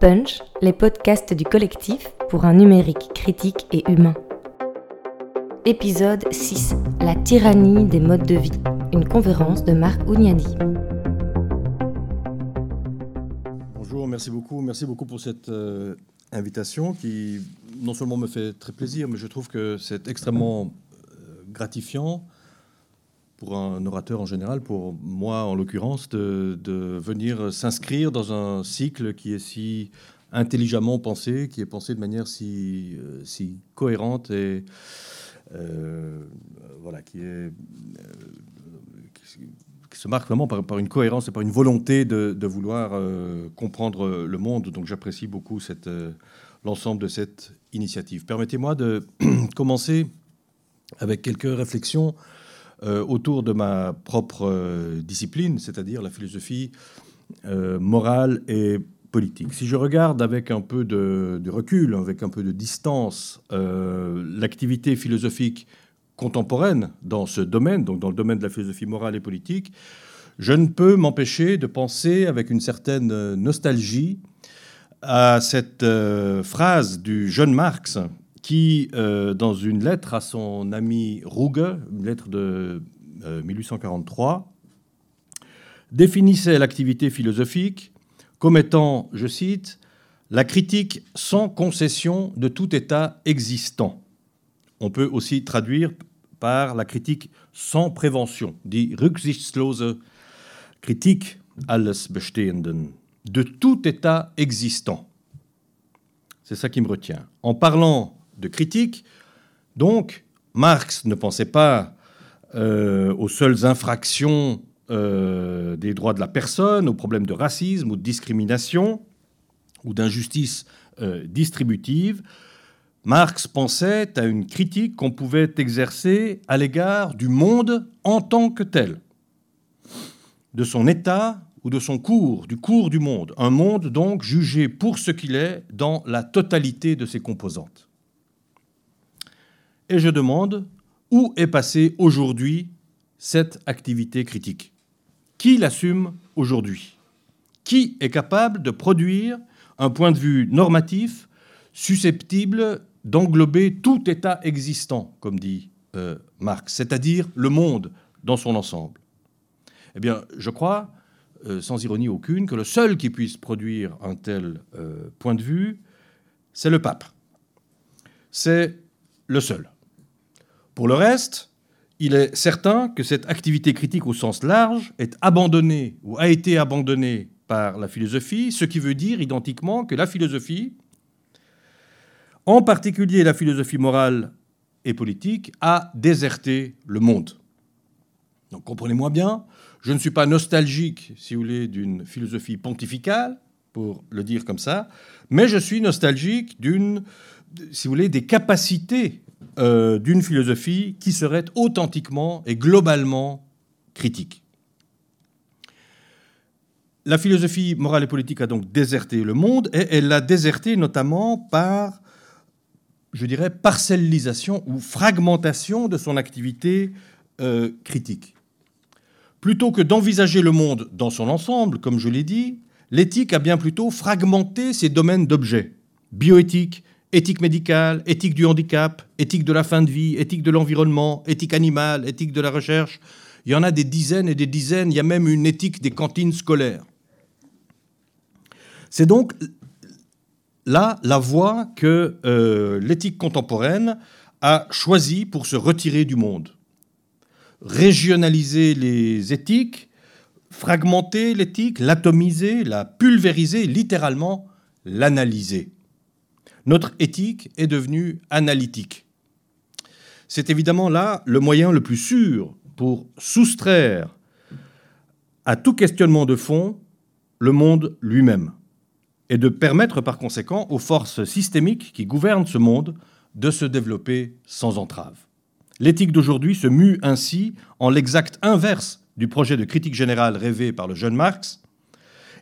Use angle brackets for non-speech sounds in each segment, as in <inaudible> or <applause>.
Punch, les podcasts du collectif pour un numérique critique et humain. Épisode 6 La tyrannie des modes de vie. Une conférence de Marc Ougnani. Bonjour, merci beaucoup. Merci beaucoup pour cette euh, invitation qui non seulement me fait très plaisir, mais je trouve que c'est extrêmement euh, gratifiant pour un orateur en général, pour moi en l'occurrence, de, venir s'inscrire dans un cycle qui est si intelligemment pensé, qui est pensé de manière si, euh, cohérente et euh, voilà, qui, est, euh, qui, se marque vraiment par, une cohérence et par une volonté de, vouloir comprendre le monde. Donc j'apprécie beaucoup l'ensemble de cette initiative. Permettez-moi de <clears throat> commencer avec quelques réflexions euh, autour de ma propre euh, discipline, c'est-à-dire la philosophie euh, morale et politique. Si je regarde avec un peu de, recul, avec un peu de distance, l'activité philosophique contemporaine dans ce domaine, donc dans le domaine de la philosophie morale et politique, je ne peux m'empêcher de penser avec une certaine nostalgie à cette phrase du jeune Marx qui, euh, dans une lettre à son ami Ruge, une lettre de 1843, euh, définissait l'activité philosophique comme étant, je cite, la critique sans concession de tout état existant. On peut aussi traduire par la critique sans prévention, die rücksichtslose Kritik alles Bestehenden, de tout état existant. C'est ça qui me retient. En parlant de critique. Donc, Marx ne pensait pas euh, aux seules infractions euh, des droits de la personne, aux problèmes de racisme ou de discrimination ou d'injustice euh, distributive. Marx pensait à une critique qu'on pouvait exercer à l'égard du monde en tant que tel, de son état ou de son cours, du cours du monde. Un monde donc jugé pour ce qu'il est dans la totalité de ses composantes et je demande où est passée aujourd'hui cette activité critique? Qui l'assume aujourd'hui? Qui est capable de produire un point de vue normatif susceptible d'englober tout état existant, comme dit euh, Marx, c'est-à-dire le monde dans son ensemble? Eh bien, je crois, euh, sans ironie aucune, que le seul qui puisse produire un tel euh, point de vue, c'est le pape. C'est le seul. Pour le reste, il est certain que cette activité critique au sens large est abandonnée ou a été abandonnée par la philosophie, ce qui veut dire identiquement que la philosophie, en particulier la philosophie morale et politique, a déserté le monde. Donc comprenez-moi bien, je ne suis pas nostalgique, si vous voulez, d'une philosophie pontificale, pour le dire comme ça, mais je suis nostalgique d'une, si vous voulez, des capacités euh, d'une philosophie qui serait authentiquement et globalement critique. La philosophie morale et politique a donc déserté le monde et elle l'a déserté notamment par, je dirais, parcellisation ou fragmentation de son activité euh, critique. Plutôt que d'envisager le monde dans son ensemble, comme je l'ai dit, l'éthique a bien plutôt fragmenté ses domaines d'objets. Bioéthique, éthique médicale, éthique du handicap, éthique de la fin de vie, éthique de l'environnement, éthique animale, éthique de la recherche. Il y en a des dizaines et des dizaines, il y a même une éthique des cantines scolaires. C'est donc là la voie que euh, l'éthique contemporaine a choisie pour se retirer du monde. Régionaliser les éthiques, fragmenter l'éthique, l'atomiser, la pulvériser, littéralement l'analyser notre éthique est devenue analytique. C'est évidemment là le moyen le plus sûr pour soustraire à tout questionnement de fond le monde lui-même et de permettre par conséquent aux forces systémiques qui gouvernent ce monde de se développer sans entrave. L'éthique d'aujourd'hui se mue ainsi en l'exact inverse du projet de critique générale rêvé par le jeune Marx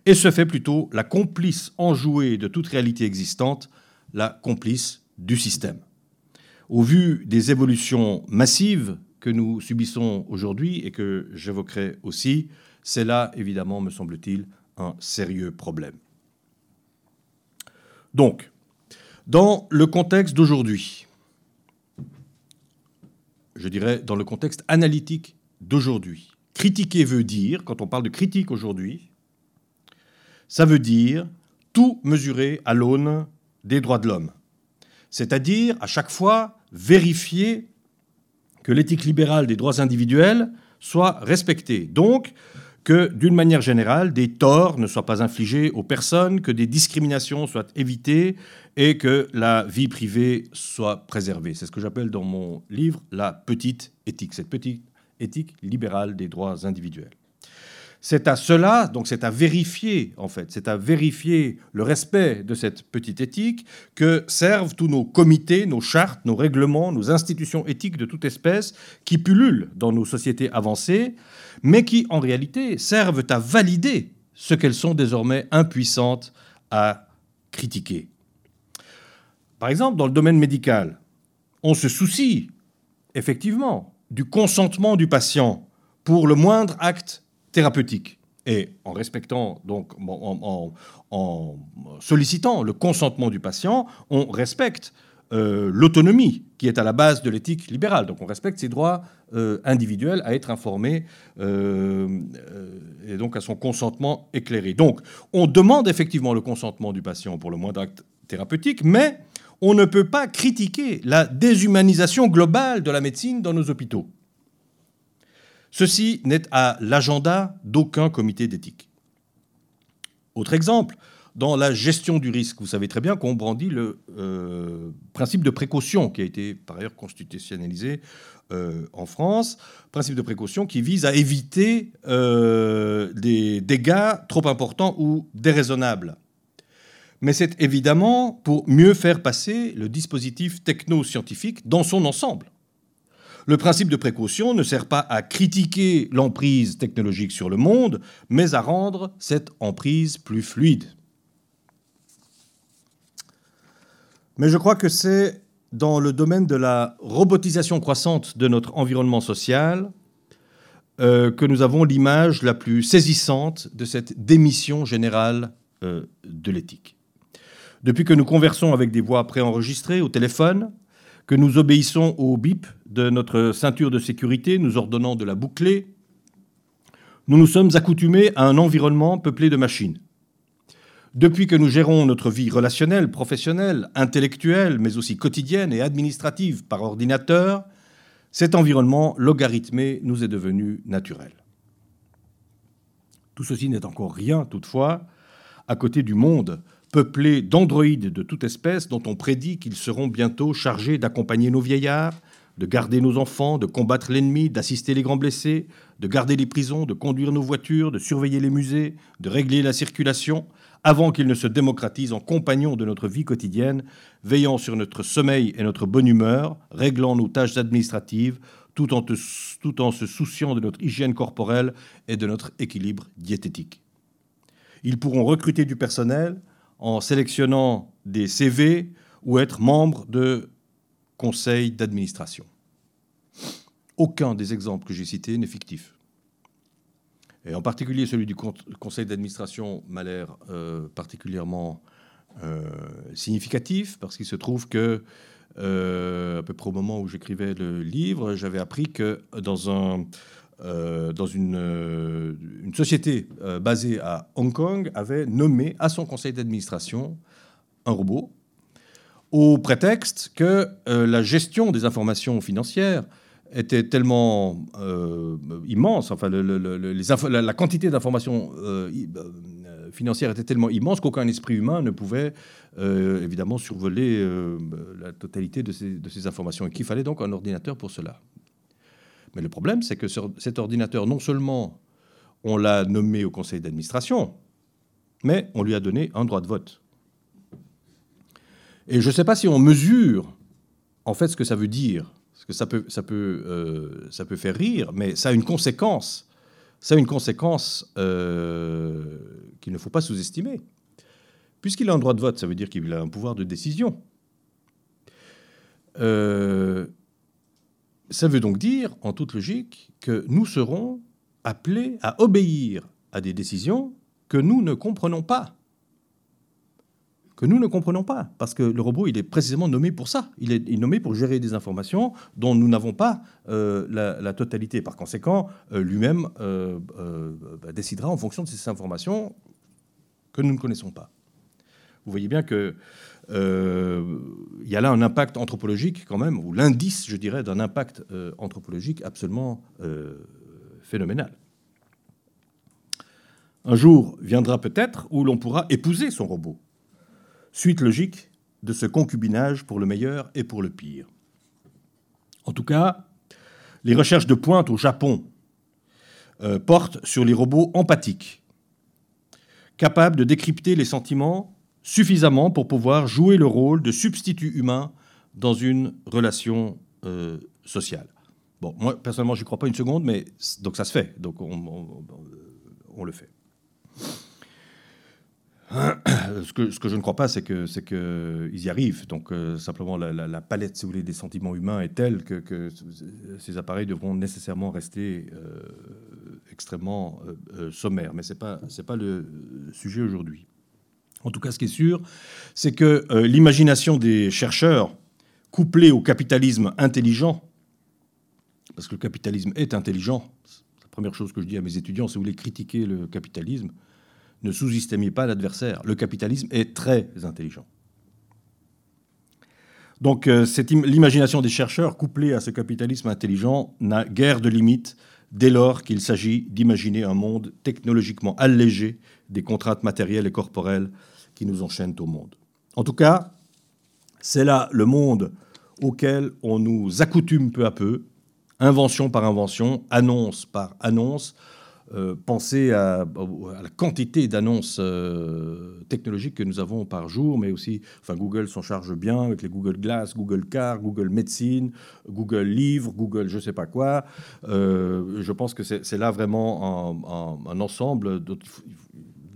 et se fait plutôt la complice enjouée de toute réalité existante la complice du système. Au vu des évolutions massives que nous subissons aujourd'hui et que j'évoquerai aussi, c'est là, évidemment, me semble-t-il, un sérieux problème. Donc, dans le contexte d'aujourd'hui, je dirais dans le contexte analytique d'aujourd'hui, critiquer veut dire, quand on parle de critique aujourd'hui, ça veut dire tout mesurer à l'aune des droits de l'homme. C'est-à-dire, à chaque fois, vérifier que l'éthique libérale des droits individuels soit respectée. Donc, que, d'une manière générale, des torts ne soient pas infligés aux personnes, que des discriminations soient évitées et que la vie privée soit préservée. C'est ce que j'appelle dans mon livre la petite éthique, cette petite éthique libérale des droits individuels. C'est à cela, donc c'est à vérifier, en fait, c'est à vérifier le respect de cette petite éthique que servent tous nos comités, nos chartes, nos règlements, nos institutions éthiques de toute espèce qui pullulent dans nos sociétés avancées, mais qui, en réalité, servent à valider ce qu'elles sont désormais impuissantes à critiquer. Par exemple, dans le domaine médical, on se soucie, effectivement, du consentement du patient pour le moindre acte thérapeutique. Et en respectant, donc, en, sollicitant le consentement du patient, on respecte euh, l'autonomie qui est à la base de l'éthique libérale. Donc on respecte ses droits euh, individuels à être informé euh, et donc à son consentement éclairé. Donc on demande effectivement le consentement du patient pour le moindre acte thérapeutique, mais on ne peut pas critiquer la déshumanisation globale de la médecine dans nos hôpitaux. Ceci n'est à l'agenda d'aucun comité d'éthique. Autre exemple, dans la gestion du risque, vous savez très bien qu'on brandit le euh, principe de précaution qui a été par ailleurs constitutionnalisé euh, en France, principe de précaution qui vise à éviter euh, des dégâts trop importants ou déraisonnables. Mais c'est évidemment pour mieux faire passer le dispositif techno-scientifique dans son ensemble. Le principe de précaution ne sert pas à critiquer l'emprise technologique sur le monde, mais à rendre cette emprise plus fluide. Mais je crois que c'est dans le domaine de la robotisation croissante de notre environnement social euh, que nous avons l'image la plus saisissante de cette démission générale euh, de l'éthique. Depuis que nous conversons avec des voix préenregistrées au téléphone, que nous obéissons au bip de notre ceinture de sécurité, nous ordonnant de la boucler, nous nous sommes accoutumés à un environnement peuplé de machines. Depuis que nous gérons notre vie relationnelle, professionnelle, intellectuelle, mais aussi quotidienne et administrative par ordinateur, cet environnement logarithmé nous est devenu naturel. Tout ceci n'est encore rien, toutefois, à côté du monde peuplés d'androïdes de toute espèce dont on prédit qu'ils seront bientôt chargés d'accompagner nos vieillards, de garder nos enfants, de combattre l'ennemi, d'assister les grands blessés, de garder les prisons, de conduire nos voitures, de surveiller les musées, de régler la circulation, avant qu'ils ne se démocratisent en compagnons de notre vie quotidienne, veillant sur notre sommeil et notre bonne humeur, réglant nos tâches administratives, tout en, tout en se souciant de notre hygiène corporelle et de notre équilibre diététique. Ils pourront recruter du personnel, en sélectionnant des CV ou être membre de conseils d'administration. Aucun des exemples que j'ai cités n'est fictif. Et en particulier celui du conseil d'administration m'a l'air euh, particulièrement euh, significatif parce qu'il se trouve que, euh, à peu près au moment où j'écrivais le livre, j'avais appris que dans un, euh, dans une, euh, société euh, basée à Hong Kong, avait nommé à son conseil d'administration un robot au prétexte que la gestion des informations financières était tellement immense, enfin la, quantité d'informations financières était tellement immense qu'aucun esprit humain ne pouvait évidemment survoler la totalité de ces informations et qu'il fallait donc un ordinateur pour cela. Mais le problème, c'est que cet ordinateur, non seulement on l'a nommé au conseil d'administration, mais on lui a donné un droit de vote. Et je ne sais pas si on mesure en fait ce que ça veut dire, parce que ça peut, ça peut, euh, ça peut faire rire, mais ça a une conséquence. Ça a une conséquence euh, qu'il ne faut pas sous-estimer. Puisqu'il a un droit de vote, ça veut dire qu'il a un pouvoir de décision. Euh, ça veut donc dire, en toute logique, que nous serons appelés à obéir à des décisions que nous ne comprenons pas. que nous ne comprenons pas, parce que le robot, il est précisément nommé pour ça. Il est, nommé pour gérer des informations dont nous n'avons pas euh, la, totalité. Par conséquent, euh, lui-même euh, bah, décidera en fonction de ces informations que nous ne connaissons pas. Vous voyez bien que il y a là un impact anthropologique quand même, ou l'indice, je dirais, d'un impact anthropologique absolument phénoménal. Un jour viendra peut-être où l'on pourra épouser son robot Suite logique de ce concubinage pour le meilleur et pour le pire. En tout cas, les recherches de pointe au Japon euh, portent sur les robots empathiques, capables de décrypter les sentiments suffisamment pour pouvoir jouer le rôle de substitut humain dans une relation euh, sociale. Bon, moi, personnellement, je n'y crois pas une seconde, mais donc ça se fait, donc on le fait. ce, que, je ne crois pas, c'est c'est que y arrivent. Donc, euh, simplement, la, palette, si vous voulez, des sentiments humains est telle que, ces appareils devront nécessairement rester euh, extrêmement sommaires. Mais ce n'est pas, pas le sujet aujourd'hui. En tout cas, ce qui est sûr, c'est que l'imagination des chercheurs, couplée au capitalisme intelligent, parce que le capitalisme est intelligent, la première chose que je dis à mes étudiants, si vous voulez critiquer le capitalisme, ne sous-estimez pas l'adversaire. Le capitalisme est très intelligent. Donc euh, l'imagination des chercheurs couplée à ce capitalisme intelligent n'a guère de limite dès lors qu'il s'agit d'imaginer un monde technologiquement allégé des contraintes matérielles et corporelles qui nous enchaînent au monde. En tout cas, c'est là le monde auquel on nous accoutume peu à peu, invention par invention, annonce par annonce, euh, pensez à, la quantité d'annonces euh, technologiques que nous avons par jour, mais aussi, enfin, Google s'en charge bien avec les Google Glass, Google Car, Google Médecine, Google Livre, Google je sais pas quoi. Euh, je pense que c'est là vraiment un, ensemble dont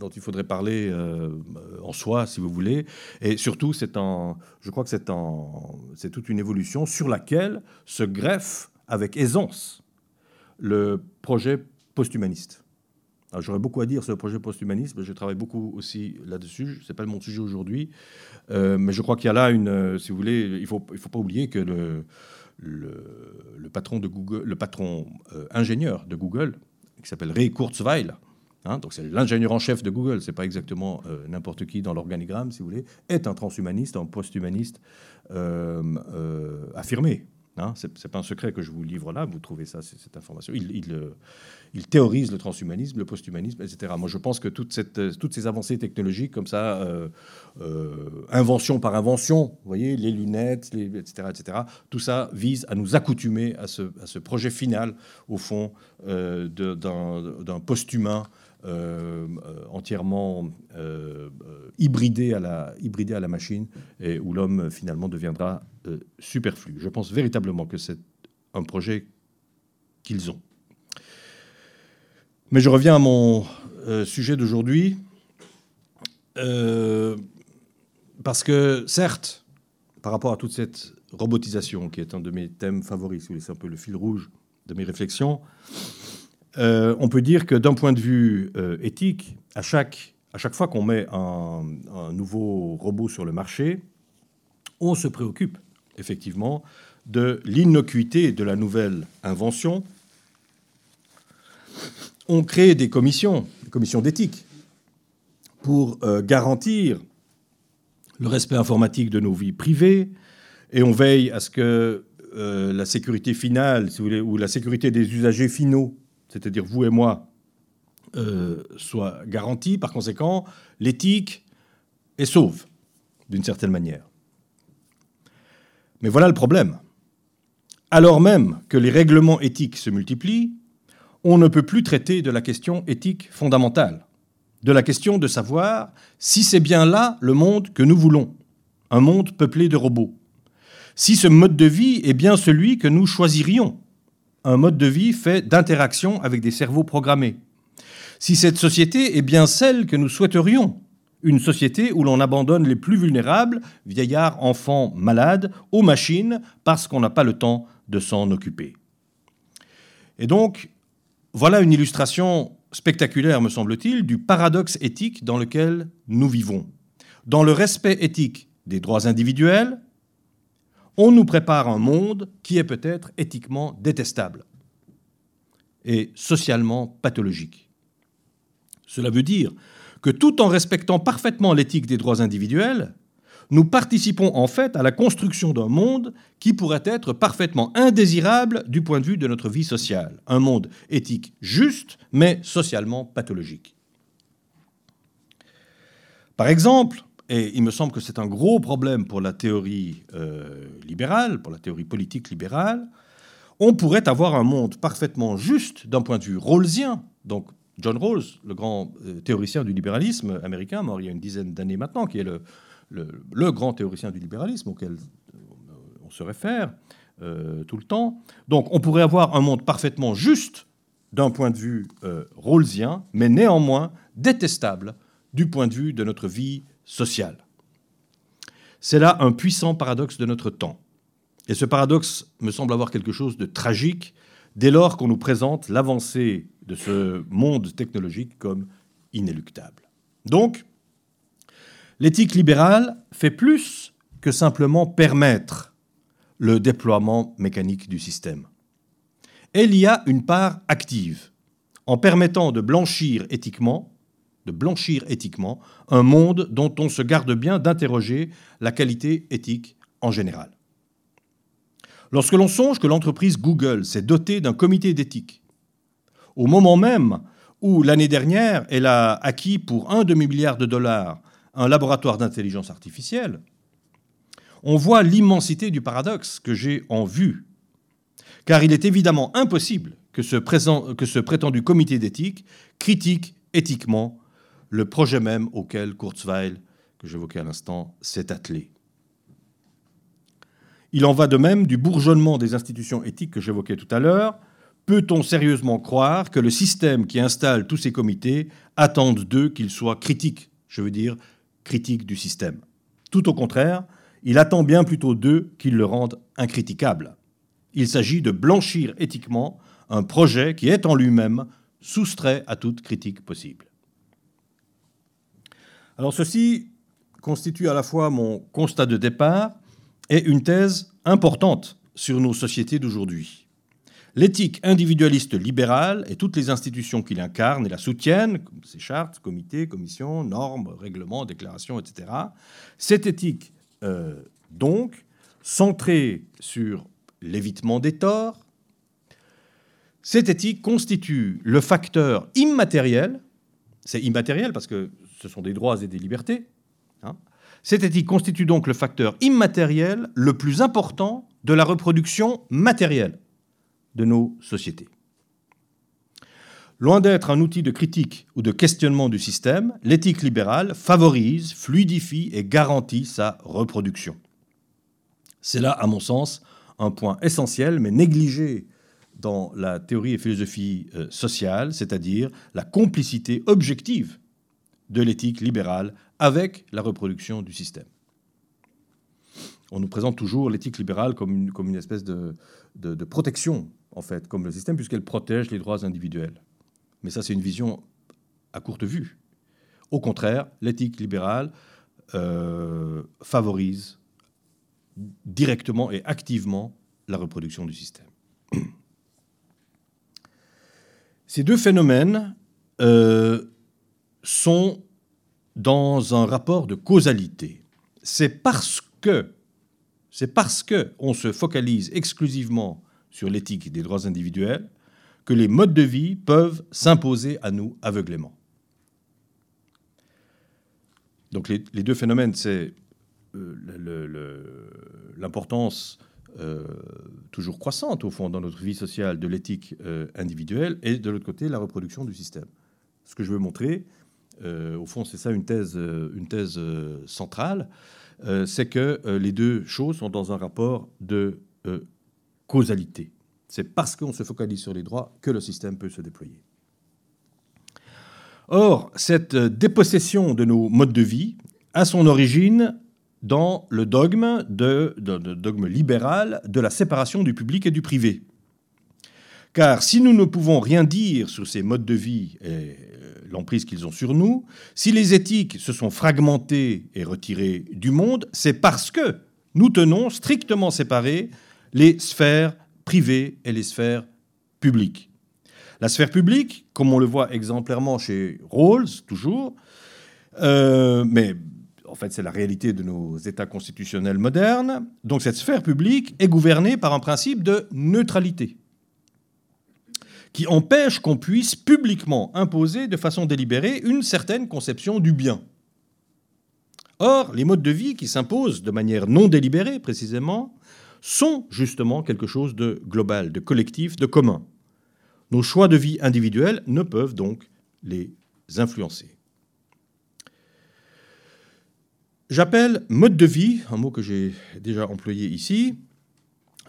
il, faudrait parler en soi, si vous voulez. Et surtout, c'est je crois que c'est toute une évolution sur laquelle se greffe avec aisance le projet post-humaniste. J'aurais beaucoup à dire sur le projet post-humaniste, je travaille beaucoup aussi là-dessus. Ce n'est pas mon sujet aujourd'hui, euh, mais je crois qu'il y a là une, euh, si vous voulez, il ne faut, il faut pas oublier que le, le, patron de Google, le patron euh, ingénieur de Google, qui s'appelle Ray Kurzweil, hein, donc c'est l'ingénieur en chef de Google, c'est pas exactement n'importe qui dans l'organigramme, si vous voulez, est un transhumaniste, un post-humaniste affirmé. Hein, Ce n'est pas un secret que je vous livre là, vous trouvez ça, cette information. Il, euh, théorise le transhumanisme, le posthumanisme, etc. Moi, je pense que euh, toutes ces avancées technologiques, comme ça, euh, invention par invention, vous voyez, les lunettes, etc., etc., tout ça vise à nous accoutumer à ce, à ce projet final, au fond, d'un post-humain euh, euh, entièrement euh, hybridé, à la, hybridé à la machine et où l'homme finalement deviendra superflu. Je pense véritablement que c'est un projet qu'ils ont. Mais je reviens à mon sujet d'aujourd'hui, parce que certes, par rapport à toute cette robotisation, qui est un de mes thèmes favoris, c'est un peu le fil rouge de mes réflexions, euh, on peut dire que d'un point de vue euh, éthique, à chaque, fois qu'on met un, nouveau robot sur le marché, on se préoccupe effectivement de l'innocuité de la nouvelle invention. On crée des commissions, des commissions d'éthique, pour euh, garantir le respect informatique de nos vies privées, et on veille à ce que la sécurité finale, ou la sécurité des usagers finaux c'est-à-dire vous et moi, euh, soit garantie. Par conséquent, l'éthique est sauve, d'une certaine manière. Mais voilà le problème. Alors même que les règlements éthiques se multiplient, on ne peut plus traiter de la question éthique fondamentale, de la question de savoir si c'est bien là le monde que nous voulons, un monde peuplé de robots, si ce mode de vie est bien celui que nous choisirions, un mode de vie fait d'interaction avec des cerveaux programmés. Si cette société est bien celle que nous souhaiterions, une société où l'on abandonne les plus vulnérables, vieillards, enfants, malades, aux machines parce qu'on n'a pas le temps de s'en occuper. Et donc, voilà une illustration spectaculaire, me semble-t-il, du paradoxe éthique dans lequel nous vivons. dans le respect éthique des droits individuels, on nous prépare un monde qui est peut-être éthiquement détestable et socialement pathologique. Cela veut dire que tout en respectant parfaitement l'éthique des droits individuels, nous participons en fait à la construction d'un monde qui pourrait être parfaitement indésirable du point de vue de notre vie sociale. Un monde éthique juste, mais socialement pathologique. Par exemple, et il me semble que c'est un gros problème pour la théorie euh, libérale, pour la théorie politique libérale, on pourrait avoir un monde parfaitement juste d'un point de vue rawlsien. Donc John Rawls, le grand euh, théoricien du libéralisme américain, mort il y a une dizaine d'années maintenant, qui est le, grand théoricien du libéralisme auquel on se réfère euh, tout le temps. Donc on pourrait avoir un monde parfaitement juste d'un point de vue rawlsien, mais néanmoins détestable du point de vue de notre vie C'est là un puissant paradoxe de notre temps. Et ce paradoxe me semble avoir quelque chose de tragique dès lors qu'on nous présente l'avancée de ce monde technologique comme inéluctable. Donc, L'éthique libérale fait plus que simplement permettre le déploiement mécanique du système. Elle y a une part active, en permettant de blanchir éthiquement, de blanchir éthiquement un monde dont on se garde bien d'interroger la qualité éthique en général. Lorsque l'on songe que l'entreprise Google s'est dotée d'un comité d'éthique, au moment même où l'année dernière elle a acquis pour un demi-milliard de dollars un laboratoire d'intelligence artificielle, on voit l'immensité du paradoxe que j'ai en vue. Car il est évidemment impossible que ce, que ce prétendu comité d'éthique critique éthiquement le projet même auquel Kurzweil, que j'évoquais à l'instant, s'est attelé. Il en va de même du bourgeonnement des institutions éthiques que j'évoquais tout à l'heure. Peut-on sérieusement croire que le système qui installe tous ces comités attende d'eux qu'ils soient critiques, je veux dire critique du système? Tout au contraire, il attend bien plutôt d'eux qu'ils le rendent incriticable. Il s'agit de blanchir éthiquement un projet qui est en lui-même soustrait à toute critique possible. Alors ceci constitue à la fois mon constat de départ et une thèse importante sur nos sociétés d'aujourd'hui. L'éthique individualiste libérale et toutes les institutions qui l'incarnent et la soutiennent, comme ces chartes, comités, commissions, normes, règlements, déclarations, etc., cette éthique, euh, donc, centrée sur l'évitement des torts, cette éthique constitue le facteur immatériel, c'est immatériel parce que ce sont des droits et des libertés, hein, cette éthique constitue donc le facteur immatériel le plus important de la reproduction matérielle de nos sociétés. Loin d'être un outil de critique ou de questionnement du système, l'éthique libérale favorise, fluidifie et garantit sa reproduction. C'est là, à mon sens, un point essentiel, mais négligé dans la théorie et philosophie euh, sociale, c'est-à-dire la complicité objective de l'éthique libérale avec la reproduction du système on nous présente toujours l'éthique libérale comme une, espèce de, de, protection, en fait, comme le système, puisqu'elle protège les droits individuels. Mais ça, c'est une vision à courte vue. Au contraire, l'éthique libérale euh, favorise directement et activement la reproduction du système. Ces deux phénomènes euh, sont dans un rapport de causalité. C'est parce que c'est parce qu'on se focalise exclusivement sur l'éthique des droits individuels que les modes de vie peuvent s'imposer à nous aveuglément. Donc les, deux phénomènes, c'est euh, l'importance euh, toujours croissante, au fond, dans notre vie sociale de l'éthique euh, individuelle, et de l'autre côté, la reproduction du système. Ce que je veux montrer, au fond, c'est ça une thèse, une thèse centrale, euh, c'est que euh, les deux choses sont dans un rapport de euh, causalité. C'est parce qu'on se focalise sur les droits que le système peut se déployer. Or, cette dépossession de nos modes de vie a son origine dans le dogme, dogme libéral de la séparation du public et du privé. Car si nous ne pouvons rien dire sur ces modes de vie, l'emprise qu'ils ont sur nous, si les éthiques se sont fragmentées et retirées du monde, c'est parce que nous tenons strictement séparés les sphères privées et les sphères publiques. La sphère publique, comme on le voit exemplairement chez Rawls, toujours, euh, mais en fait c'est la réalité de nos États constitutionnels modernes, donc cette sphère publique est gouvernée par un principe de neutralité qui empêche qu'on puisse publiquement imposer de façon délibérée une certaine conception du bien. Or, les modes de vie qui s'imposent de manière non délibérée, précisément, sont justement quelque chose de global, de collectif, de commun. Nos choix de vie individuels ne peuvent donc les influencer. J'appelle mode de vie, un mot que j'ai déjà employé ici,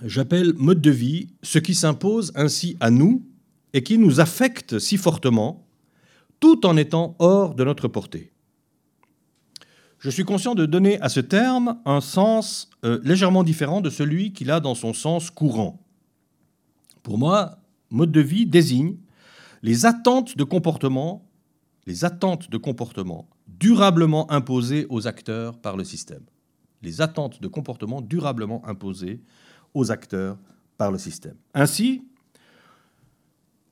j'appelle mode de vie ce qui s'impose ainsi à nous et qui nous affecte si fortement, tout en étant hors de notre portée. Je suis conscient de donner à ce terme un sens euh, légèrement différent de celui qu'il a dans son sens courant. Pour moi, mode de vie désigne les attentes de comportement, les attentes de comportement durablement imposées aux acteurs par le système. Les attentes de comportement durablement imposées aux acteurs par le système. Ainsi,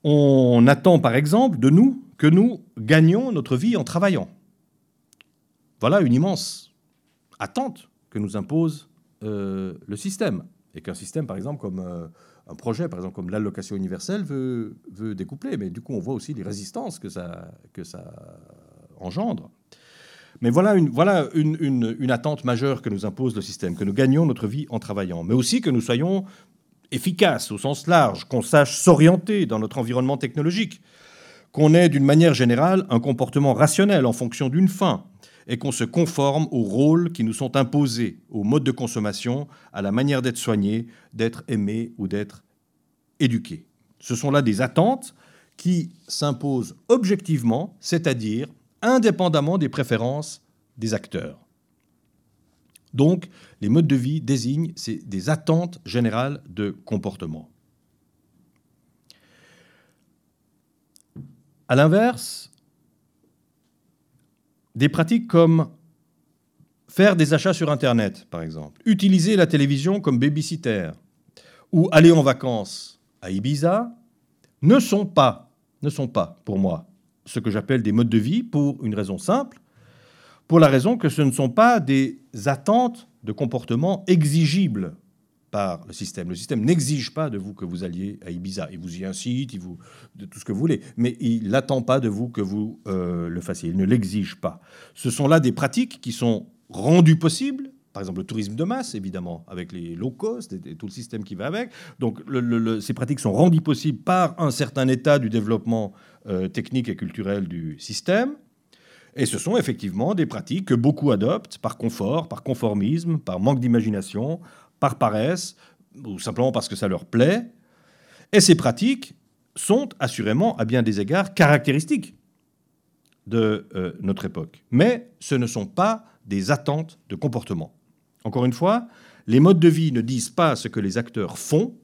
on attend par exemple de nous que nous gagnions notre vie en travaillant. Voilà une immense attente que nous impose euh, le système. Et qu'un système, par exemple, comme euh, un projet, par exemple, comme l'allocation universelle, veut, découpler. Mais du coup, on voit aussi les résistances que ça, que ça engendre. Mais voilà, une, voilà une, attente majeure que nous impose le système, que nous gagnions notre vie en travaillant, mais aussi que nous soyons efficace au sens large, qu'on sache s'orienter dans notre environnement technologique, qu'on ait d'une manière générale un comportement rationnel en fonction d'une fin et qu'on se conforme aux rôles qui nous sont imposés, au mode de consommation, à la manière d'être soigné, d'être aimé ou d'être éduqué. Ce sont là des attentes qui s'imposent objectivement, c'est-à-dire indépendamment des préférences des acteurs. Donc, les modes de vie désignent des attentes générales de comportement. À l'inverse, des pratiques comme faire des achats sur Internet, par exemple, utiliser la télévision comme babysitter, ou aller en vacances à Ibiza, ne sont pas, ne sont pas, pour moi, ce que j'appelle des modes de vie pour une raison simple, pour la raison que ce ne sont pas des attentes de comportement exigibles par le système. Le système n'exige pas de vous que vous alliez à Ibiza. Il vous y incite, il vous, de tout ce que vous voulez, mais il n'attend pas de vous que vous euh, le fassiez. Il ne l'exige pas. Ce sont là des pratiques qui sont rendues possibles. Par exemple, le tourisme de masse, évidemment, avec les low cost et, tout le système qui va avec. Donc, ces pratiques sont rendues possibles par un certain état du développement euh, technique et culturel du système. Et ce sont effectivement des pratiques que beaucoup adoptent par confort, par conformisme, par manque d'imagination, par paresse, ou simplement parce que ça leur plaît. Et ces pratiques sont assurément, à bien des égards, caractéristiques de euh, notre époque. Mais ce ne sont pas des attentes de comportement. Encore une fois, les modes de vie ne disent pas ce que les acteurs font,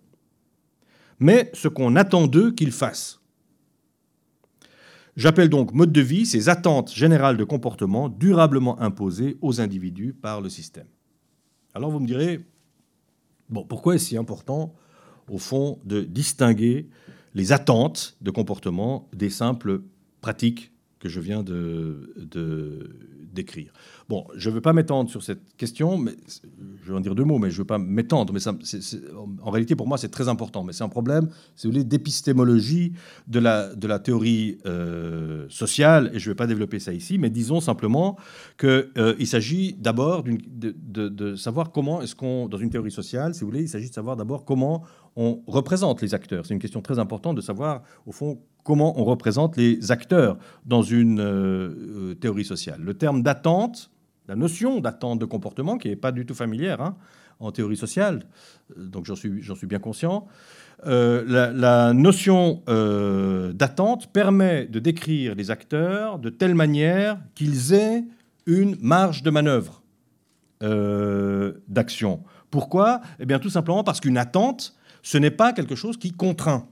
mais ce qu'on attend d'eux qu'ils fassent. J'appelle donc mode de vie ces attentes générales de comportement durablement imposées aux individus par le système. Alors vous me direz, pourquoi est-ce si important, au fond, de distinguer les attentes de comportement des simples pratiques que je viens de, décrire. Bon, je ne veux pas m'étendre sur cette question, mais je vais en dire deux mots, mais je ne veux pas m'étendre. Mais en réalité, pour moi, c'est très important. Mais c'est un problème, si vous voulez, d'épistémologie de la, théorie euh, sociale, et je ne vais pas développer ça ici, mais disons simplement qu'il euh, s'agit d'abord de, de, de, savoir comment est-ce qu'on, dans une théorie sociale, si vous voulez, il s'agit de savoir d'abord comment on représente les acteurs. C'est une question très importante de savoir, au fond, comment on représente les acteurs dans une euh, euh, théorie sociale. Le terme d'attente, la notion d'attente de comportement, qui n'est pas du tout familière hein, en théorie sociale, euh, donc j'en suis, bien conscient, la, la, notion d'attente permet de décrire les acteurs de telle manière qu'ils aient une marge de manœuvre d'action. Pourquoi? Eh bien tout simplement parce qu'une attente, ce n'est pas quelque chose qui contraint.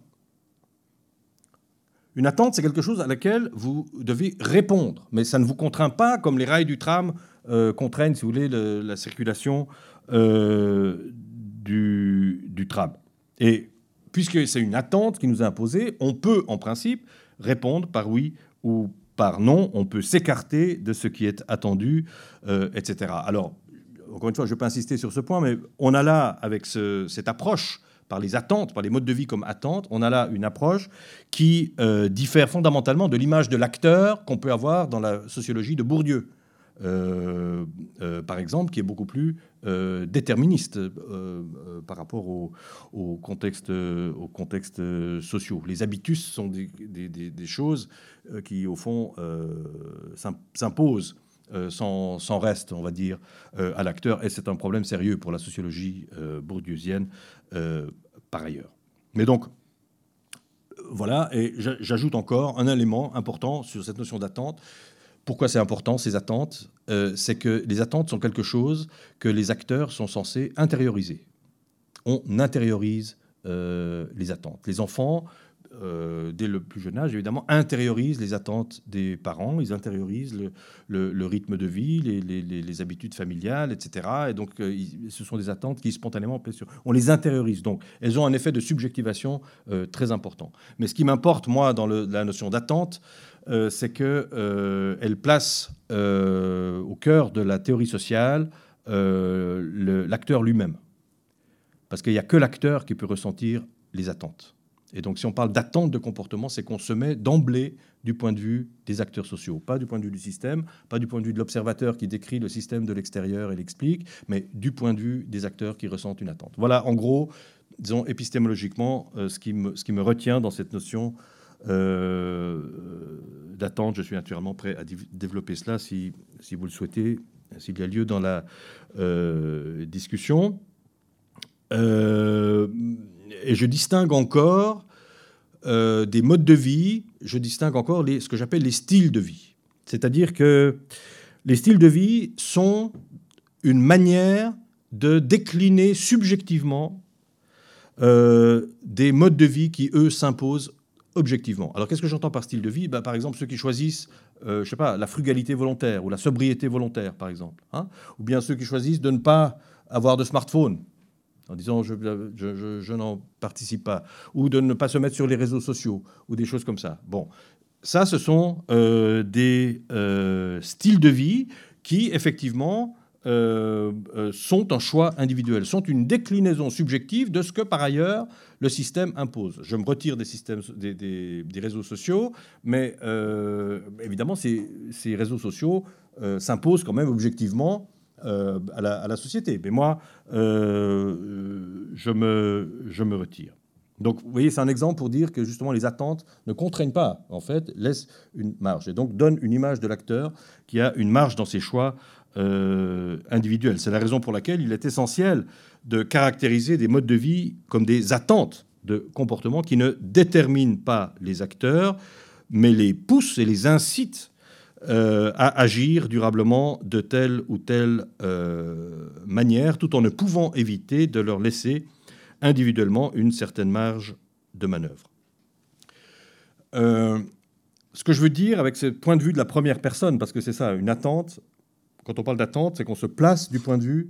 Une attente, c'est quelque chose à laquelle vous devez répondre, mais ça ne vous contraint pas comme les rails du tram euh, contraignent, si vous voulez, la circulation euh, du, tram. Et puisque c'est une attente qui nous est imposée, on peut, en principe, répondre par oui ou par non. On peut s'écarter de ce qui est attendu, euh, etc. Alors, encore une fois, je ne vais pas insister sur ce point, mais on a là, avec cette approche par les attentes, par les modes de vie comme attentes, on a là une approche qui euh, diffère fondamentalement de l'image de l'acteur qu'on peut avoir dans la sociologie de Bourdieu. Euh, euh, par exemple, qui est beaucoup plus déterministe par rapport au, contexte, au contexte sociaux. Les habitus sont des choses qui, au fond, s'imposent euh, sans, reste, on va dire, euh, à l'acteur. Et c'est un problème sérieux pour la sociologie euh, bourdieusienne par ailleurs. Mais donc, voilà, et j'ajoute encore un élément important sur cette notion d'attente. Pourquoi c'est important, ces attentes? C'est que les attentes sont quelque chose que les acteurs sont censés intérioriser. On intériorise les attentes. Les enfants euh, dès le plus jeune âge, évidemment, intériorisent les attentes des parents, ils intériorisent le, rythme de vie, les, habitudes familiales, etc. Et donc, euh, ce sont des attentes qui spontanément, on les intériorise. Donc, elles ont un effet de subjectivation euh, très important. Mais ce qui m'importe, moi, dans la notion d'attente, c'est qu'elle place au cœur de la théorie sociale l'acteur lui-même. Parce qu'il n'y a que l'acteur qui peut ressentir les attentes. Et donc, si on parle d'attente de comportement, c'est qu'on se met d'emblée du point de vue des acteurs sociaux, pas du point de vue du système, pas du point de vue de l'observateur qui décrit le système de l'extérieur et l'explique, mais du point de vue des acteurs qui ressentent une attente. Voilà, en gros, disons épistémologiquement, euh, ce, qui me, ce qui me retient dans cette notion euh, d'attente. Je suis naturellement prêt à développer cela si, si vous le souhaitez, s'il y a lieu dans la euh, discussion. Et je distingue encore euh, des modes de vie, je distingue encore ce que j'appelle les styles de vie. C'est-à-dire que les styles de vie sont une manière de décliner subjectivement euh, des modes de vie qui, eux, s'imposent objectivement. Alors, qu'est-ce que j'entends par style de vie? Bah, Par exemple, ceux qui choisissent, euh, je sais pas, la frugalité volontaire ou la sobriété volontaire, par exemple. Hein? Ou bien ceux qui choisissent de ne pas avoir de smartphone en disant je, je, n'en participe pas, ou de ne pas se mettre sur les réseaux sociaux, ou des choses comme ça. Bon, ça, ce sont euh, des euh, styles de vie qui, effectivement, euh, sont un choix individuel, sont une déclinaison subjective de ce que, par ailleurs, le système impose. Je me retire des, systèmes, des, des, réseaux sociaux, mais évidemment, ces, ces, réseaux sociaux s'imposent quand même objectivement euh, à la, société. Mais moi, euh, je, me, je me retire. Donc, vous voyez, c'est un exemple pour dire que justement les attentes ne contraignent pas, en fait, laissent une marge et donc donnent une image de l'acteur qui a une marge dans ses choix euh, individuels. C'est la raison pour laquelle il est essentiel de caractériser des modes de vie comme des attentes de comportement qui ne déterminent pas les acteurs, mais les poussent et les incitent euh, à agir durablement de telle ou telle euh, manière, tout en ne pouvant éviter de leur laisser individuellement une certaine marge de manœuvre. Euh, ce que je veux dire avec ce point de vue de la première personne, parce que c'est ça, une attente, quand on parle d'attente, c'est qu'on se place du point de vue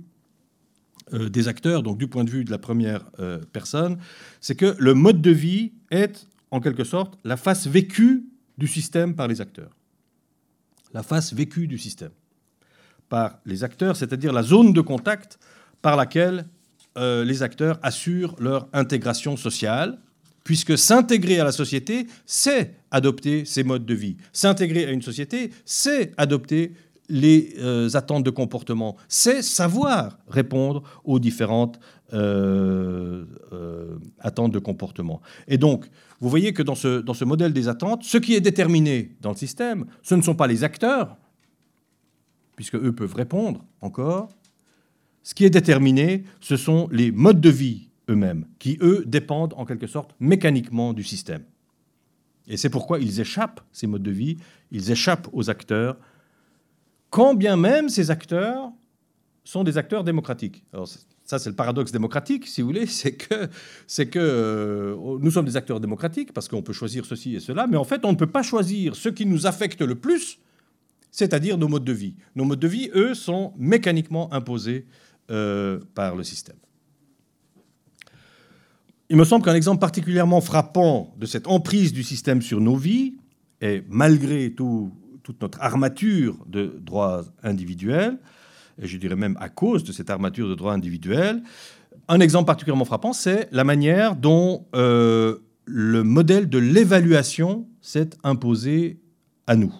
des acteurs, donc du point de vue de la première personne, c'est que le mode de vie est, en quelque sorte, la face vécue du système par les acteurs la face vécue du système par les acteurs, c'est-à-dire la zone de contact par laquelle euh, les acteurs assurent leur intégration sociale, puisque s'intégrer à la société, c'est adopter ces modes de vie. S'intégrer à une société, c'est adopter les euh, attentes de comportement, c'est savoir répondre aux différentes euh, attentes de comportement. Et donc, vous voyez que dans ce, dans modèle des attentes, ce qui est déterminé dans le système, ce ne sont pas les acteurs, puisque eux peuvent répondre encore. Ce qui est déterminé, ce sont les modes de vie eux-mêmes, qui, eux, dépendent en quelque sorte mécaniquement du système. Et c'est pourquoi ils échappent, ces modes de vie, ils échappent aux acteurs, quand bien même ces acteurs sont des acteurs démocratiques. Ça, c'est le paradoxe démocratique, si vous voulez, <laughs> c'est que, c'est que euh, nous sommes des acteurs démocratiques parce qu'on peut choisir ceci et cela, mais en fait, on ne peut pas choisir ce qui nous affecte le plus, c'est-à-dire nos modes de vie. Nos modes de vie, eux, sont mécaniquement imposés euh, par le système. Il me semble qu'un exemple particulièrement frappant de cette emprise du système sur nos vies, et malgré tout, toute notre armature de droits individuels, et je dirais même à cause de cette armature de droits individuels, un exemple particulièrement frappant, c'est la manière dont euh, le modèle de l'évaluation s'est imposé à nous.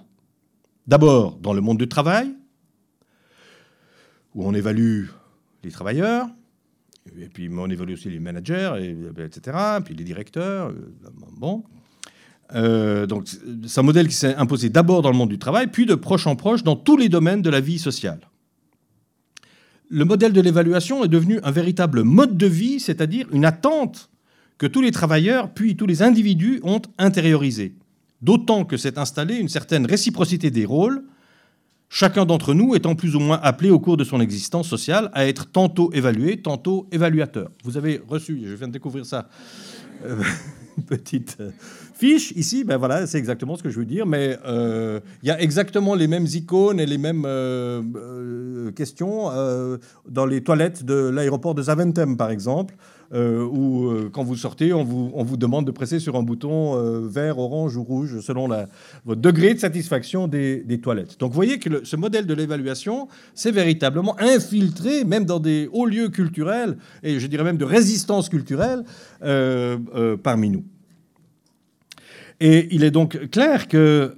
D'abord dans le monde du travail, où on évalue les travailleurs, et puis on évalue aussi les managers, et, etc., puis les directeurs. Euh, bon. Euh, donc c'est un modèle qui s'est imposé d'abord dans le monde du travail, puis de proche en proche dans tous les domaines de la vie sociale. Le modèle de l'évaluation est devenu un véritable mode de vie, c'est-à-dire une attente que tous les travailleurs, puis tous les individus ont intériorisé. D'autant que s'est installée une certaine réciprocité des rôles, chacun d'entre nous étant plus ou moins appelé au cours de son existence sociale à être tantôt évalué, tantôt évaluateur. Vous avez reçu, je viens de découvrir ça, euh, <laughs> petite euh, fiche ici, ben voilà, c'est exactement ce que je veux dire, mais euh, il y a exactement les mêmes icônes et les mêmes questions dans les toilettes de l'aéroport de Zaventem, par exemple. Euh, où euh, quand vous sortez, on vous, on vous, demande de presser sur un bouton euh, vert, orange ou rouge selon votre degré de satisfaction des, toilettes. Donc vous voyez que ce modèle de l'évaluation s'est véritablement infiltré, même dans des hauts lieux culturels, et je dirais même de résistance culturelle, parmi nous. Et il est donc clair que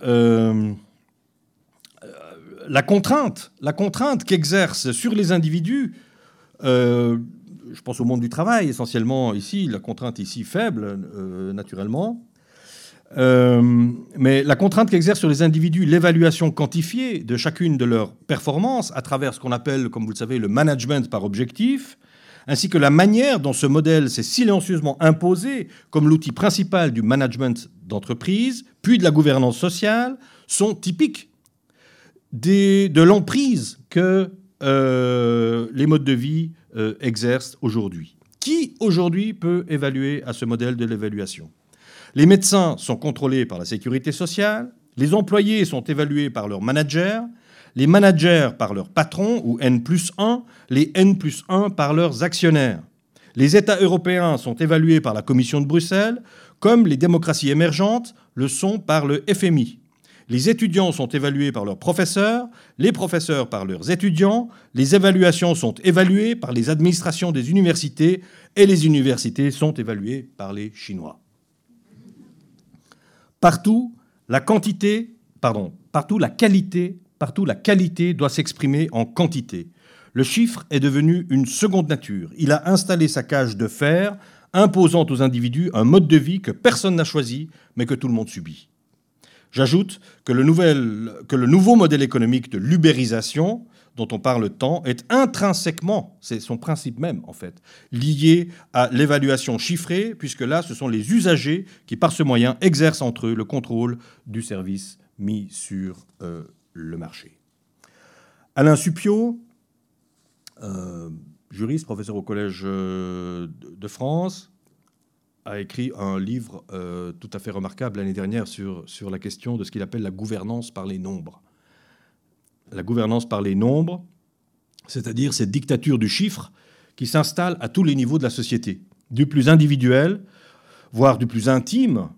la contrainte, la contrainte qu'exerce sur les individus je pense au monde du travail essentiellement ici, la contrainte ici faible, euh, naturellement. Euh, mais la contrainte qu'exerce sur les individus l'évaluation quantifiée de chacune de leurs performances à travers ce qu'on appelle, comme vous le savez, le management par objectif, ainsi que la manière dont ce modèle s'est silencieusement imposé comme l'outil principal du management d'entreprise, puis de la gouvernance sociale, sont typiques de l'emprise que euh, les modes de vie euh, exercent aujourd'hui. Qui aujourd'hui peut évaluer à ce modèle de l'évaluation? Les médecins sont contrôlés par la sécurité sociale, les employés sont évalués par leurs managers, les managers par leurs patrons ou N plus 1, les N plus 1 par leurs actionnaires. Les États européens sont évalués par la Commission de Bruxelles, comme les démocraties émergentes le sont par le FMI. Les étudiants sont évalués par leurs professeurs, les professeurs par leurs étudiants, les évaluations sont évaluées par les administrations des universités et les universités sont évaluées par les Chinois. Partout, la quantité, pardon, partout la qualité, partout la qualité doit s'exprimer en quantité. Le chiffre est devenu une seconde nature. Il a installé sa cage de fer, imposant aux individus un mode de vie que personne n'a choisi, mais que tout le monde subit. J'ajoute que le, nouveau modèle économique de l'ubérisation dont on parle tant est intrinsèquement, c'est son principe même en fait, lié à l'évaluation chiffrée, puisque là, ce sont les usagers qui, par ce moyen, exercent entre eux le contrôle du service mis sur euh, le marché. Alain Suppiot, euh, juriste, professeur au Collège euh, de France, a écrit un livre euh, tout à fait remarquable l'année dernière sur, sur la question de ce qu'il appelle la gouvernance par les nombres. La gouvernance par les nombres, c'est-à-dire cette dictature du chiffre qui s'installe à tous les niveaux de la société, du plus individuel, voire du plus intime,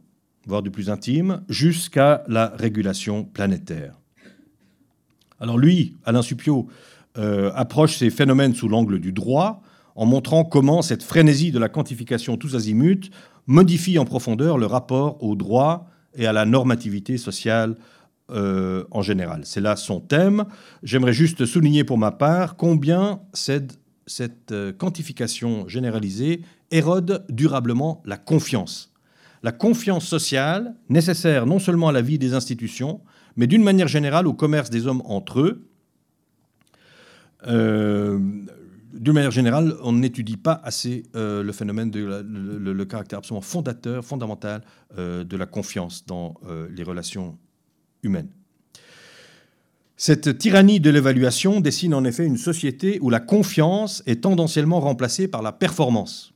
voire du plus intime, jusqu'à la régulation planétaire. Alors lui, Alain Suppiot, euh, approche ces phénomènes sous l'angle du droit, en montrant comment cette frénésie de la quantification tous azimuts modifie en profondeur le rapport au droit et à la normativité sociale euh, en général. C'est là son thème. J'aimerais juste souligner pour ma part combien cette, euh, quantification généralisée érode durablement la confiance. La confiance sociale, nécessaire non seulement à la vie des institutions, mais d'une manière générale au commerce des hommes entre eux. Euh, d'une manière générale, on n'étudie pas assez euh, le phénomène de le, caractère absolument fondateur, fondamental euh, de la confiance dans euh, les relations humaines. Cette tyrannie de l'évaluation dessine en effet une société où la confiance est tendanciellement remplacée par la performance.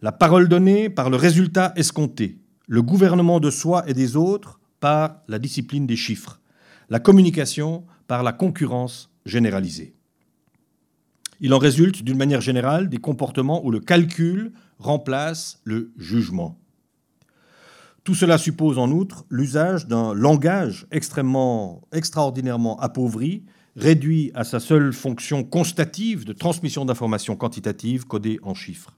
La parole donnée par le résultat escompté, le gouvernement de soi et des autres par la discipline des chiffres, la communication par la concurrence généralisée. Il en résulte d'une manière générale des comportements où le calcul remplace le jugement. Tout cela suppose en outre l'usage d'un langage extrêmement, extraordinairement appauvri, réduit à sa seule fonction constative de transmission d'informations quantitatives codées en chiffres.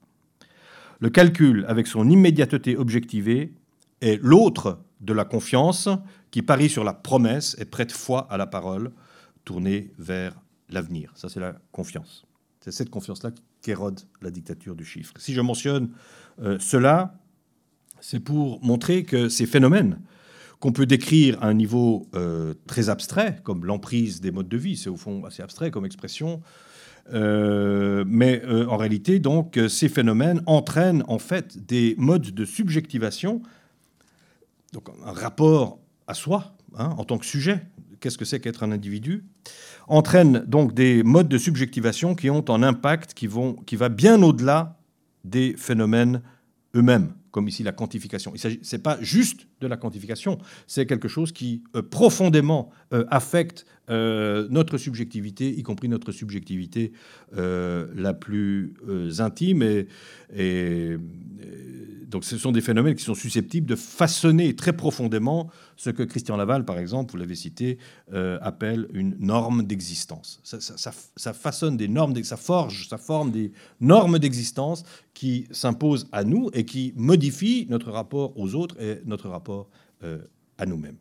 Le calcul, avec son immédiateté objectivée, est l'autre de la confiance qui parie sur la promesse et prête foi à la parole tournée vers l'avenir. Ça, c'est la confiance. C'est cette confiance-là qui érode la dictature du chiffre. Si je mentionne euh, cela, c'est pour montrer que ces phénomènes qu'on peut décrire à un niveau euh, très abstrait, comme l'emprise des modes de vie, c'est au fond assez abstrait comme expression, euh, mais en réalité, donc, ces phénomènes entraînent en fait des modes de subjectivation, donc un rapport à soi hein, en tant que sujet. Qu'est-ce que c'est qu'être un individu entraînent donc des modes de subjectivation qui ont un impact qui, vont, qui va bien au-delà des phénomènes eux-mêmes comme ici la quantification. Ce n'est pas juste de la quantification, c'est quelque chose qui euh, profondément euh, affecte euh, notre subjectivité, y compris notre subjectivité la plus intime. et, donc ce sont des phénomènes qui sont susceptibles de façonner très profondément ce que Christian Laval, par exemple, vous l'avez cité, euh, appelle une norme d'existence. Ça, façonne des normes, ça forge, ça forme des normes d'existence qui s'imposent à nous et qui modifient notre rapport aux autres et notre rapport euh, à nous-mêmes.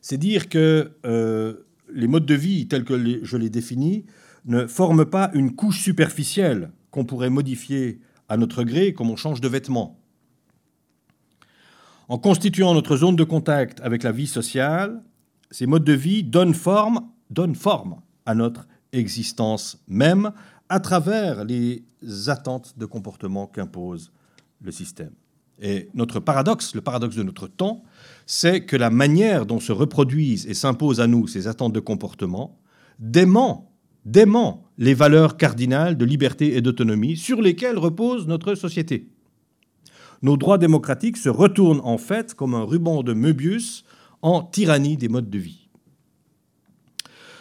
C'est dire que euh, les modes de vie tels que je les définis ne forment pas une couche superficielle qu'on pourrait modifier à notre gré comme on change de vêtements. En constituant notre zone de contact avec la vie sociale, ces modes de vie donnent forme, donnent forme à notre existence même à travers les attentes de comportement qu'impose le système. Et notre paradoxe, le paradoxe de notre temps, c'est que la manière dont se reproduisent et s'imposent à nous ces attentes de comportement dément dément les valeurs cardinales de liberté et d'autonomie sur lesquelles repose notre société. Nos droits démocratiques se retournent en fait comme un ruban de Möbius en tyrannie des modes de vie.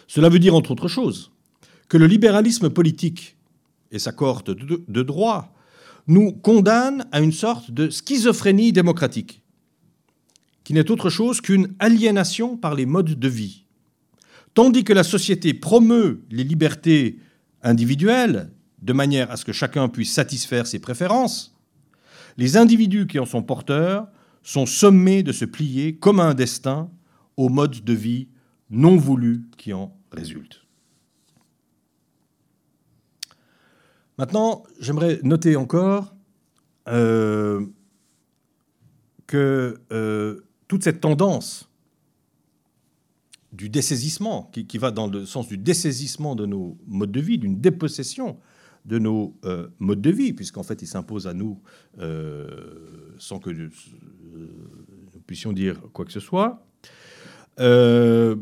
Cela veut dire, entre autres choses, que le libéralisme politique et sa cohorte de droit nous condamnent à une sorte de schizophrénie démocratique, qui n'est autre chose qu'une aliénation par les modes de vie Tandis que la société promeut les libertés individuelles de manière à ce que chacun puisse satisfaire ses préférences, les individus qui en sont porteurs sont sommés de se plier comme un destin au mode de vie non voulu qui en résulte. Maintenant, j'aimerais noter encore euh, que euh, toute cette tendance du dessaisissement, qui, va dans le sens du dessaisissement de nos modes de vie, d'une dépossession de nos euh, modes de vie, puisqu'en fait, il s'impose à nous euh, sans que nous, puissions dire quoi que ce soit. Euh,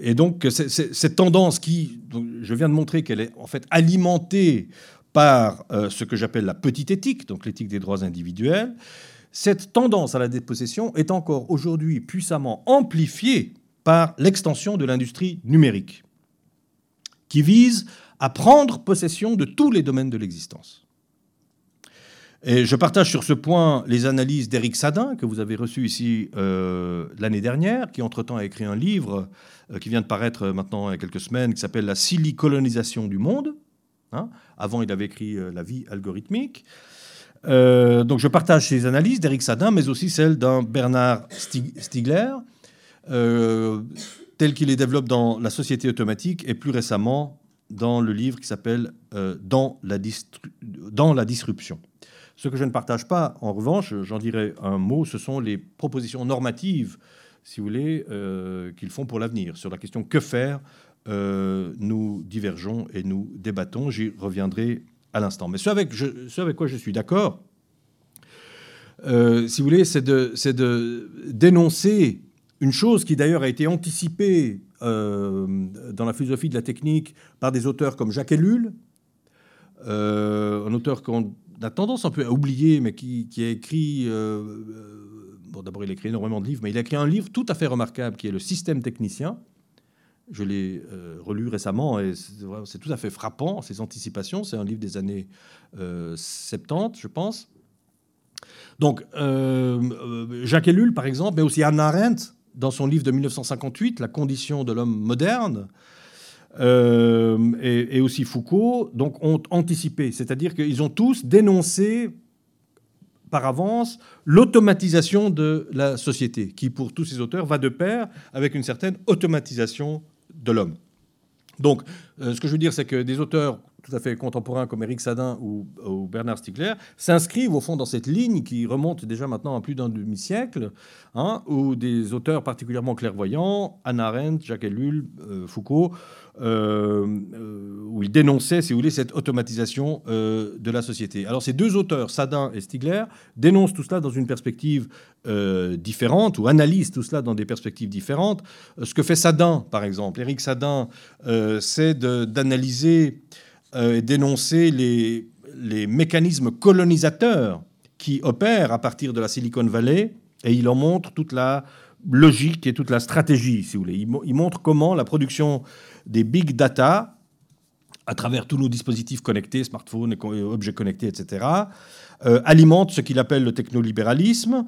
et donc, cette tendance qui, je viens de montrer qu'elle est en fait alimentée par ce que j'appelle la petite éthique, donc l'éthique des droits individuels, cette tendance à la dépossession est encore aujourd'hui puissamment amplifiée par l'extension de l'industrie numérique, qui vise à prendre possession de tous les domaines de l'existence. Et je partage sur ce point les analyses d'Éric Sadin, que vous avez reçu ici euh, l'année dernière, qui entre-temps a écrit un livre euh, qui vient de paraître maintenant il y a quelques semaines, qui s'appelle La silicolonisation du monde. Hein. Avant, il avait écrit euh, La vie algorithmique. Euh, donc je partage ces analyses d'Eric Sadin, mais aussi celles d'un Bernard Stiegler, euh, tel qu'il les développe dans La société automatique et plus récemment dans le livre qui s'appelle euh, dans, la dans la disruption. Ce que je ne partage pas, en revanche, j'en dirai un mot, ce sont les propositions normatives, si vous voulez, qu'ils font pour l'avenir. Sur la question que faire, nous divergeons et nous débattons. J'y reviendrai à l'instant. Mais ce avec, avec, quoi je suis d'accord, euh, si vous voulez, c'est de, de, dénoncer une chose qui d'ailleurs a été anticipée dans la philosophie de la technique par des auteurs comme Jacques Ellul, un auteur qu'on a tendance un peu à oublier, mais qui, a écrit... bon, d'abord, il a écrit énormément de livres, mais il a écrit un livre tout à fait remarquable qui est Le système technicien, je l'ai euh, relu récemment et c'est tout à fait frappant, ces anticipations. C'est un livre des années 70, euh, je pense. Donc, euh, Jacques Ellul, par exemple, mais aussi Hannah Arendt, dans son livre de 1958, La condition de l'homme moderne, et, et, aussi Foucault, donc, ont anticipé. C'est-à-dire qu'ils ont tous dénoncé par avance l'automatisation de la société, qui pour tous ces auteurs va de pair avec une certaine automatisation de l'homme. Donc, euh, ce que je veux dire, c'est que des auteurs tout à fait contemporains comme Eric Sadin ou, Bernard Stiegler s'inscrivent au fond dans cette ligne qui remonte déjà maintenant à plus d'un demi-siècle, hein, où des auteurs particulièrement clairvoyants, Anna Arendt, Jacques Ellul, euh, Foucault, où il dénonçait, si vous voulez, cette automatisation euh, de la société. Alors ces deux auteurs, Sadin et Stigler, dénoncent tout cela dans une perspective différente, ou analysent tout cela dans des perspectives différentes. Ce que fait Sadin, par exemple, Eric Sadin, c'est d'analyser et dénoncer les mécanismes colonisateurs qui opèrent à partir de la Silicon Valley, et il en montre toute la logique et toute la stratégie, si vous voulez. Il, montre comment la production des big data à travers tous nos dispositifs connectés, smartphones, objets connectés, etc., euh, alimente ce qu'il appelle le technolibéralisme,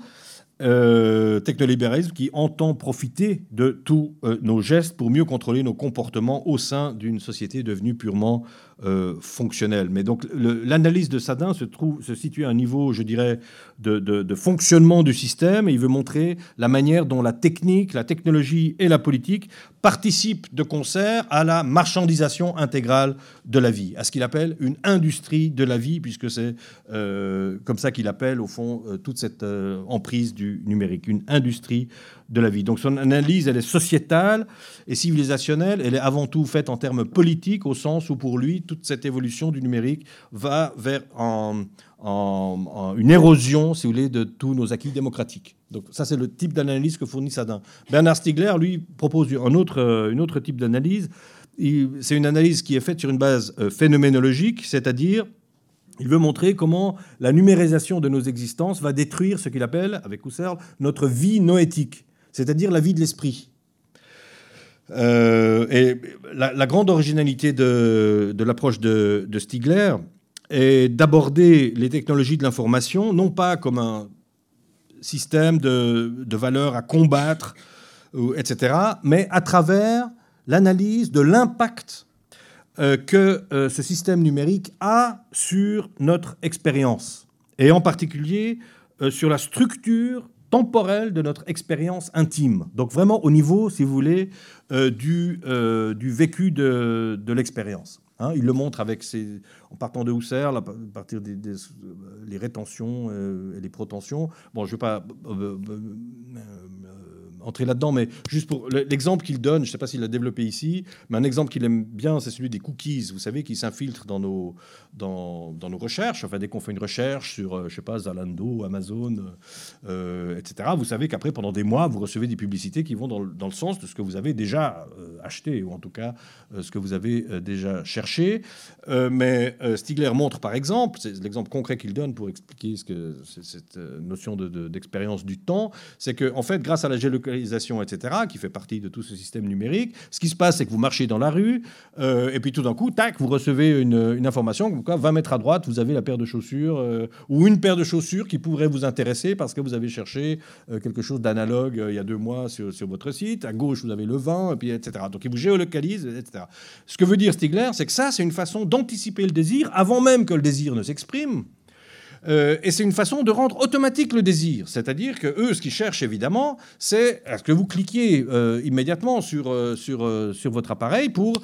euh, technolibéralisme qui entend profiter de tous euh, nos gestes pour mieux contrôler nos comportements au sein d'une société devenue purement euh, fonctionnelle. Mais donc l'analyse de Sadin se, trouve, se situe à un niveau, je dirais, de, de, fonctionnement du système et il veut montrer la manière dont la technique, la technologie et la politique participent de concert à la marchandisation intégrale de la vie, à ce qu'il appelle une industrie de la vie, puisque c'est comme ça qu'il appelle au fond toute cette emprise du numérique, une industrie de la vie. Donc son analyse, elle est sociétale et civilisationnelle, elle est avant tout faite en termes politiques, au sens où pour lui, toute cette évolution du numérique va vers une érosion, si vous voulez, de tous nos acquis démocratiques. Donc ça, c'est le type d'analyse que fournit Sadin. Bernard Stiegler, lui, propose un autre, une autre type d'analyse. C'est une analyse qui est faite sur une base euh, phénoménologique, c'est-à-dire il veut montrer comment la numérisation de nos existences va détruire ce qu'il appelle, avec Husserl, notre vie noétique, c'est-à-dire la vie de l'esprit. Euh, et la, grande originalité de, l'approche de, Stigler est d'aborder les technologies de l'information non pas comme un système de, de valeurs à combattre, etc., mais à travers l'analyse de l'impact euh, que euh, ce système numérique a sur notre expérience, et en particulier euh, sur la structure temporelle de notre expérience intime. Donc vraiment au niveau, si vous voulez, du, du vécu de, de l'expérience. Hein. il le montre avec ses, en partant de Husserl, à partir des, les rétentions et les protensions. Bon, je ne vais pas entrer là-dedans, mais juste pour l'exemple qu'il donne, je ne sais pas s'il l'a développé ici, mais un exemple qu'il aime bien, c'est celui des cookies, vous savez, qui s'infiltrent dans nos, dans, dans, nos recherches. Enfin, dès qu'on fait une recherche sur, euh, je sais pas, Zalando, Amazon, euh, etc., vous savez qu'après, pendant des mois, vous recevez des publicités qui vont dans, dans le sens de ce que vous avez déjà euh, acheté, ou en tout cas ce que vous avez déjà cherché. mais Stigler montre, par exemple, c'est l'exemple concret qu'il donne pour expliquer ce que cette notion d'expérience de, du temps, c'est que, en fait, grâce à la géolocalisation, etc., qui fait partie de tout ce système numérique. Ce qui se passe, c'est que vous marchez dans la rue, euh, et puis tout d'un coup, tac, vous recevez une, information, comme quoi 20 mètres à droite, vous avez la paire de chaussures, euh, ou une paire de chaussures qui pourrait vous intéresser parce que vous avez cherché euh, quelque chose d'analogue il y a deux mois sur, votre site. À gauche, vous avez le vin, et puis etc. Donc il vous géolocalise, etc. Ce que veut dire Stigler, c'est que ça, c'est une façon d'anticiper le désir avant même que le désir ne s'exprime. Euh, et c'est une façon de rendre automatique le désir. C'est-à-dire que eux, ce qu'ils cherchent évidemment, c'est à ce que vous cliquiez euh, immédiatement sur, euh, sur, sur votre appareil pour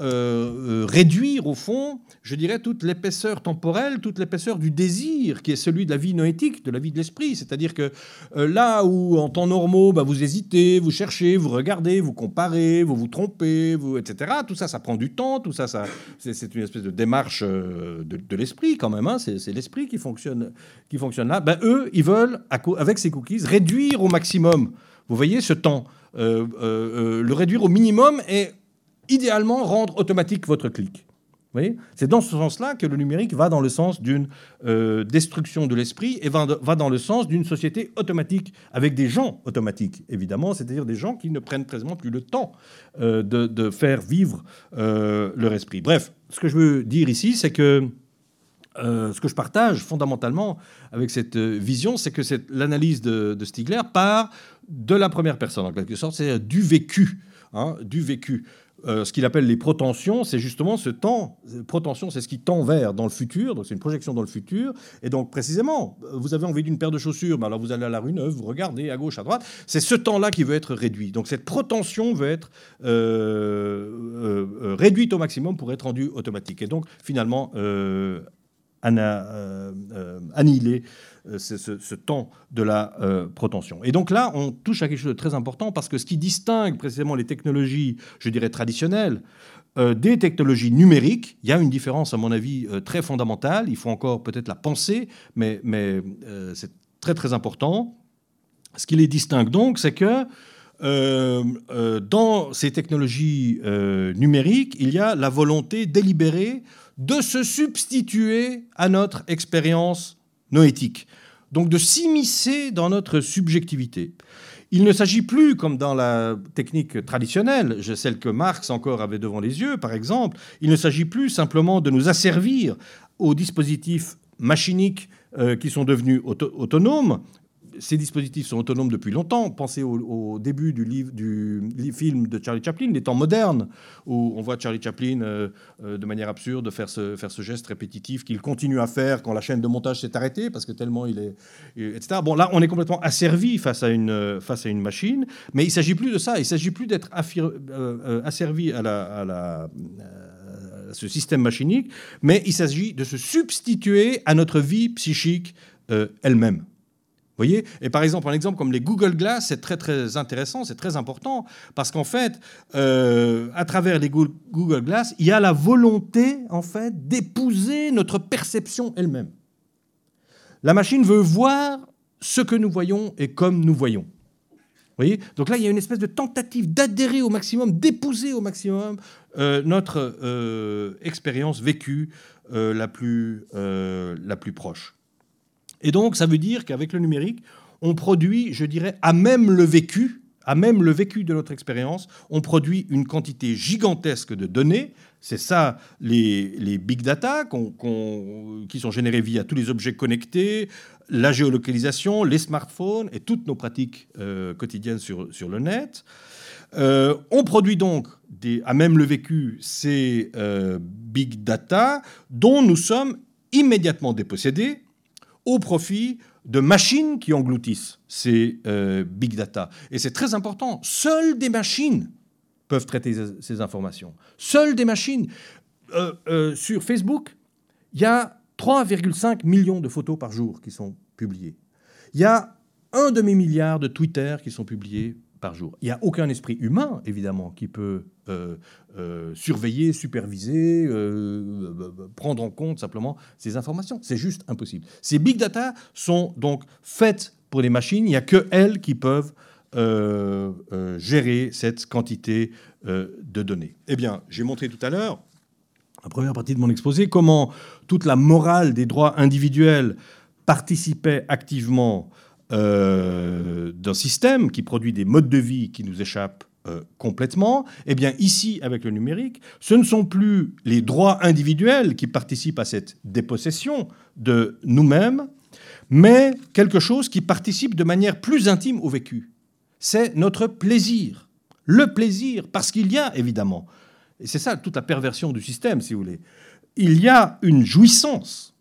réduire au fond, je dirais, toute l'épaisseur temporelle, toute l'épaisseur du désir qui est celui de la vie noétique, de la vie de l'esprit. C'est-à-dire que là où en temps normaux, bah, vous hésitez, vous cherchez, vous regardez, vous comparez, vous vous trompez, vous, etc. Tout ça, ça prend du temps. Tout ça, ça c'est une espèce de démarche de, l'esprit quand même. Hein. C'est l'esprit qui fonctionne qui fonctionne là, ben eux, ils veulent, avec ces cookies, réduire au maximum, vous voyez, ce temps. le réduire au minimum et idéalement rendre automatique votre clic. C'est dans ce sens-là que le numérique va dans le sens d'une euh, destruction de l'esprit et va, dans le sens d'une société automatique, avec des gens automatiques, évidemment, c'est-à-dire des gens qui ne prennent presque plus le temps euh, de, faire vivre euh, leur esprit. Bref, ce que je veux dire ici, c'est que ce que je partage fondamentalement avec cette vision, c'est que l'analyse de, de, Stigler part de la première personne, en quelque sorte, c'est du vécu. Hein, du vécu. Euh, ce qu'il appelle les protensions, c'est justement ce temps. Protension, c'est ce qui tend vers dans le futur, donc c'est une projection dans le futur. Et donc précisément, vous avez envie d'une paire de chaussures, mais alors vous allez à la rue neuve, vous regardez à gauche, à droite. C'est ce temps-là qui veut être réduit. Donc cette protension veut être euh, euh, réduite au maximum pour être rendue automatique. Et donc finalement, annihiler ce, temps de la euh. Et donc là, on touche à quelque chose de très important parce que ce qui distingue précisément les technologies, je dirais traditionnelles, euh, des technologies numériques, il y a une différence, à mon avis, euh, très fondamentale. Il faut encore peut-être la penser, mais, mais c'est très très important. Ce qui les distingue donc, c'est que dans ces technologies numériques, il y a la volonté délibérée de se substituer à notre expérience noétique donc de s'immiscer dans notre subjectivité. Il ne s'agit plus, comme dans la technique traditionnelle, celle que Marx encore avait devant les yeux, par exemple, il ne s'agit plus simplement de nous asservir aux dispositifs machiniques euh, qui sont devenus autonomes, ces dispositifs sont autonomes depuis longtemps. Pensez au, début du, film de Charlie Chaplin, les temps modernes, où on voit Charlie Chaplin euh, euh, de manière absurde faire ce, geste répétitif qu'il continue à faire quand la chaîne de montage s'est arrêtée, parce que tellement il est... etc. Bon, là, on est complètement asservi face à une, machine, mais il ne s'agit plus de ça. Il ne s'agit plus d'être euh, asservi à ce système machinique, mais il s'agit de se substituer à notre vie psychique elle-même voyez Et par exemple, un exemple comme les Google Glass, c'est très très intéressant, c'est très important, parce qu'en fait, euh, à travers les Google Glass, il y a la volonté, en fait, d'épouser notre perception elle-même. La machine veut voir ce que nous voyons et comme nous voyons. voyez Donc là, il y a une espèce de tentative d'adhérer au maximum, d'épouser au maximum euh, notre euh, expérience vécue la, plus, la plus proche. Et donc, ça veut dire qu'avec le numérique, on produit, je dirais, à même le vécu, à même le vécu de notre expérience, on produit une quantité gigantesque de données. C'est ça les, big data qui sont générés via tous les objets connectés, la géolocalisation, les smartphones et toutes nos pratiques euh, quotidiennes sur, le net. Euh, on produit donc à même le vécu ces euh, big data dont nous sommes immédiatement dépossédés au profit de machines qui engloutissent ces euh, big data. Et c'est très important. Seules des machines peuvent traiter ces informations. Seules des machines. Euh, euh, sur Facebook, il y a 3,5 millions de photos par jour qui sont publiées. Il y a un demi-milliard de Twitter qui sont publiés par jour. Il n'y a aucun esprit humain, évidemment, qui peut euh, euh, surveiller, superviser, euh, prendre en compte simplement ces informations. C'est juste impossible. Ces big data sont donc faites pour les machines. Il n'y a que elles qui peuvent gérer cette quantité de données. Eh bien, j'ai montré tout à l'heure, la première partie de mon exposé, comment toute la morale des droits individuels participait activement euh, d'un système qui produit des modes de vie qui nous échappent euh, complètement, eh bien ici, avec le numérique, ce ne sont plus les droits individuels qui participent à cette dépossession de nous-mêmes, mais quelque chose qui participe de manière plus intime au vécu. C'est notre plaisir. Le plaisir, parce qu'il y a évidemment, et c'est ça toute la perversion du système, si vous voulez, il y a une jouissance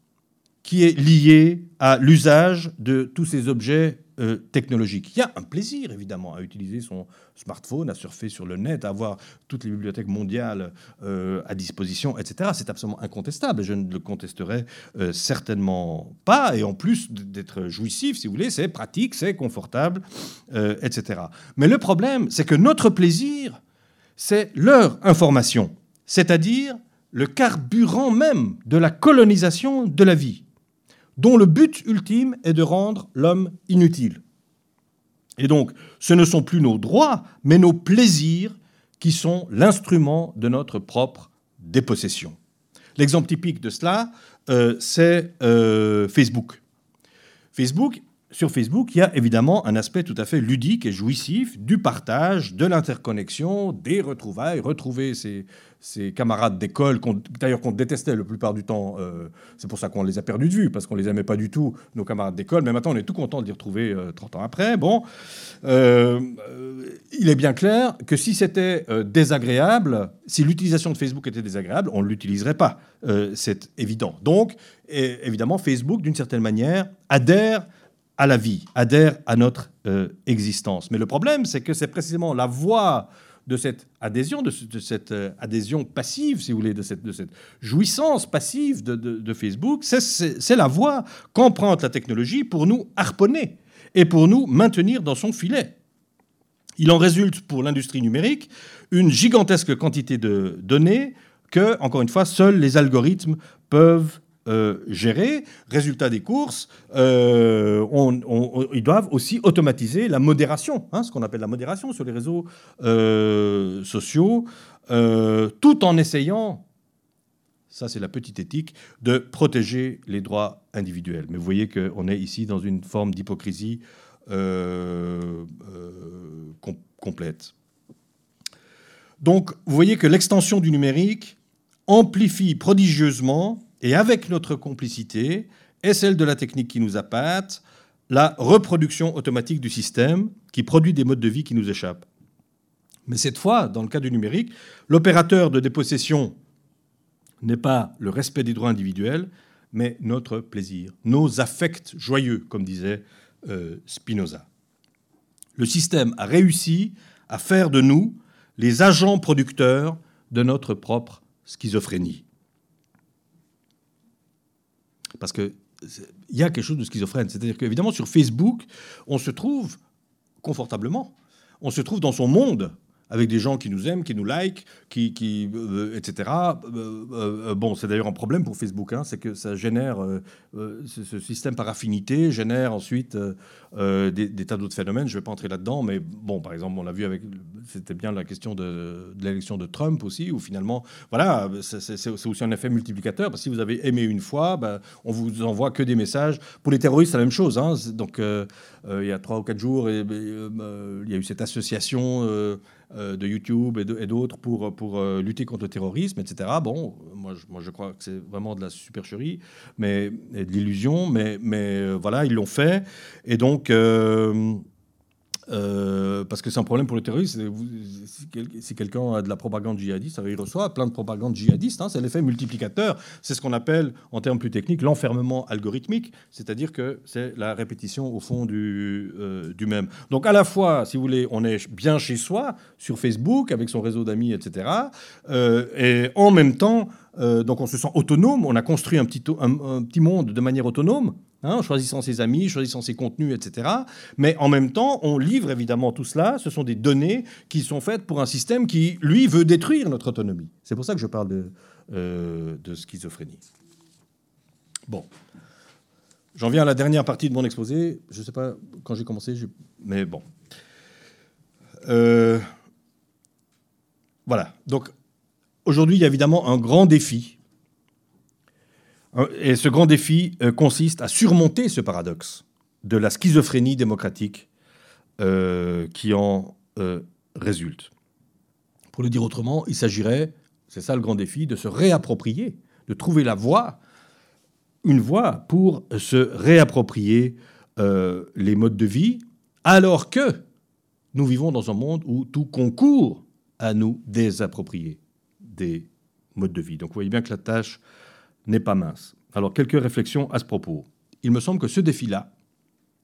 qui est lié à l'usage de tous ces objets euh, technologiques. Il y a un plaisir, évidemment, à utiliser son smartphone, à surfer sur le net, à avoir toutes les bibliothèques mondiales euh, à disposition, etc. C'est absolument incontestable je ne le contesterai euh, certainement pas. Et en plus d'être jouissif, si vous voulez, c'est pratique, c'est confortable, etc. Mais le problème, c'est que notre plaisir, c'est leur information, c'est-à-dire le carburant même de la colonisation de la vie dont le but ultime est de rendre l'homme inutile. Et donc, ce ne sont plus nos droits, mais nos plaisirs qui sont l'instrument de notre propre dépossession. L'exemple typique de cela, euh, c'est euh, Facebook. Facebook, sur Facebook, il y a évidemment un aspect tout à fait ludique et jouissif du partage, de l'interconnexion, des retrouvailles, retrouver ses, camarades d'école, d'ailleurs qu'on détestait la plupart du temps. Euh, c'est pour ça qu'on les a perdus de vue, parce qu'on les aimait pas du tout, nos camarades d'école. Mais maintenant, on est tout content de les retrouver 30 euh, ans après. Bon, euh, il est bien clair que si c'était désagréable, si l'utilisation de Facebook était désagréable, on ne l'utiliserait pas. c'est évident. Donc, évidemment, Facebook, d'une certaine manière, adhère à la vie, adhère à notre existence. Mais le problème, c'est que c'est précisément la voie de cette adhésion, de, cette euh, adhésion passive, si vous voulez, de cette jouissance passive de, Facebook, c'est la voie qu'emprunte la technologie pour nous harponner et pour nous maintenir dans son filet. Il en résulte pour l'industrie numérique une gigantesque quantité de données que, encore une fois, seuls les algorithmes peuvent euh, gérer. Résultat des courses, euh, ils doivent aussi automatiser la modération, hein, ce qu'on appelle la modération sur les réseaux euh, sociaux, tout en essayant, ça c'est la petite éthique, de protéger les droits individuels. Mais vous voyez qu'on est ici dans une forme d'hypocrisie complète. Donc vous voyez que l'extension du numérique amplifie prodigieusement et avec notre complicité et celle de la technique qui nous appâte, la reproduction automatique du système qui produit des modes de vie qui nous échappent. Mais cette fois, dans le cas du numérique, l'opérateur de dépossession n'est pas le respect des droits individuels, mais notre plaisir, nos affects joyeux, comme disait euh, Spinoza. Le système a réussi à faire de nous les agents producteurs de notre propre schizophrénie. Parce qu'il y a quelque chose de schizophrène. C'est-à-dire qu'évidemment, sur Facebook, on se trouve confortablement. On se trouve dans son monde avec des gens qui nous aiment, qui nous like, qui, euh, etc. Euh, euh, bon, c'est d'ailleurs un problème pour Facebook, hein, c'est que ça génère, ce, système par affinité génère ensuite des, tas d'autres phénomènes. Je ne vais pas entrer là-dedans, mais bon, par exemple, on l'a vu avec, c'était bien la question de, l'élection de Trump aussi, où finalement, voilà, c'est aussi un effet multiplicateur, parce que si vous avez aimé une fois, ben, on vous envoie que des messages. Pour les terroristes, c'est la même chose. Hein, donc, il y a trois ou quatre jours, et, il y a eu cette association euh, de YouTube et d'autres pour, pour euh, lutter contre le terrorisme, etc. Bon, moi je, moi je crois que c'est vraiment de la supercherie, mais et de l'illusion, mais, mais euh, voilà, ils l'ont fait. Et donc, euh, parce que c'est un problème pour le terroristes. Si quelqu'un a de la propagande djihadiste, il reçoit plein de propagande djihadiste. Hein, c'est l'effet multiplicateur. C'est ce qu'on appelle, en termes plus techniques, l'enfermement algorithmique. C'est-à-dire que c'est la répétition, au fond, du, euh, du même. Donc, à la fois, si vous voulez, on est bien chez soi, sur Facebook, avec son réseau d'amis, etc. Euh, et en même temps, donc on se sent autonome. On a construit un petit, un petit monde de manière autonome. Hein, en choisissant ses amis, choisissant ses contenus, etc. Mais en même temps, on livre évidemment tout cela. Ce sont des données qui sont faites pour un système qui, lui, veut détruire notre autonomie. C'est pour ça que je parle de, euh, schizophrénie. Bon. J'en viens à la dernière partie de mon exposé. Je ne sais pas quand j'ai commencé, mais bon. Euh, voilà. Donc, aujourd'hui, il y a évidemment un grand défi et ce grand défi euh, consiste à surmonter ce paradoxe de la schizophrénie démocratique euh, qui en euh, résulte. Pour le dire autrement, il s'agirait, c'est ça le grand défi, de se réapproprier, de trouver la voie, une voie pour se réapproprier les modes de vie, alors que nous vivons dans un monde où tout concourt à nous désapproprier des modes de vie. Donc vous voyez bien que la tâche n'est pas mince. Alors, quelques réflexions à ce propos. Il me semble que ce défi-là,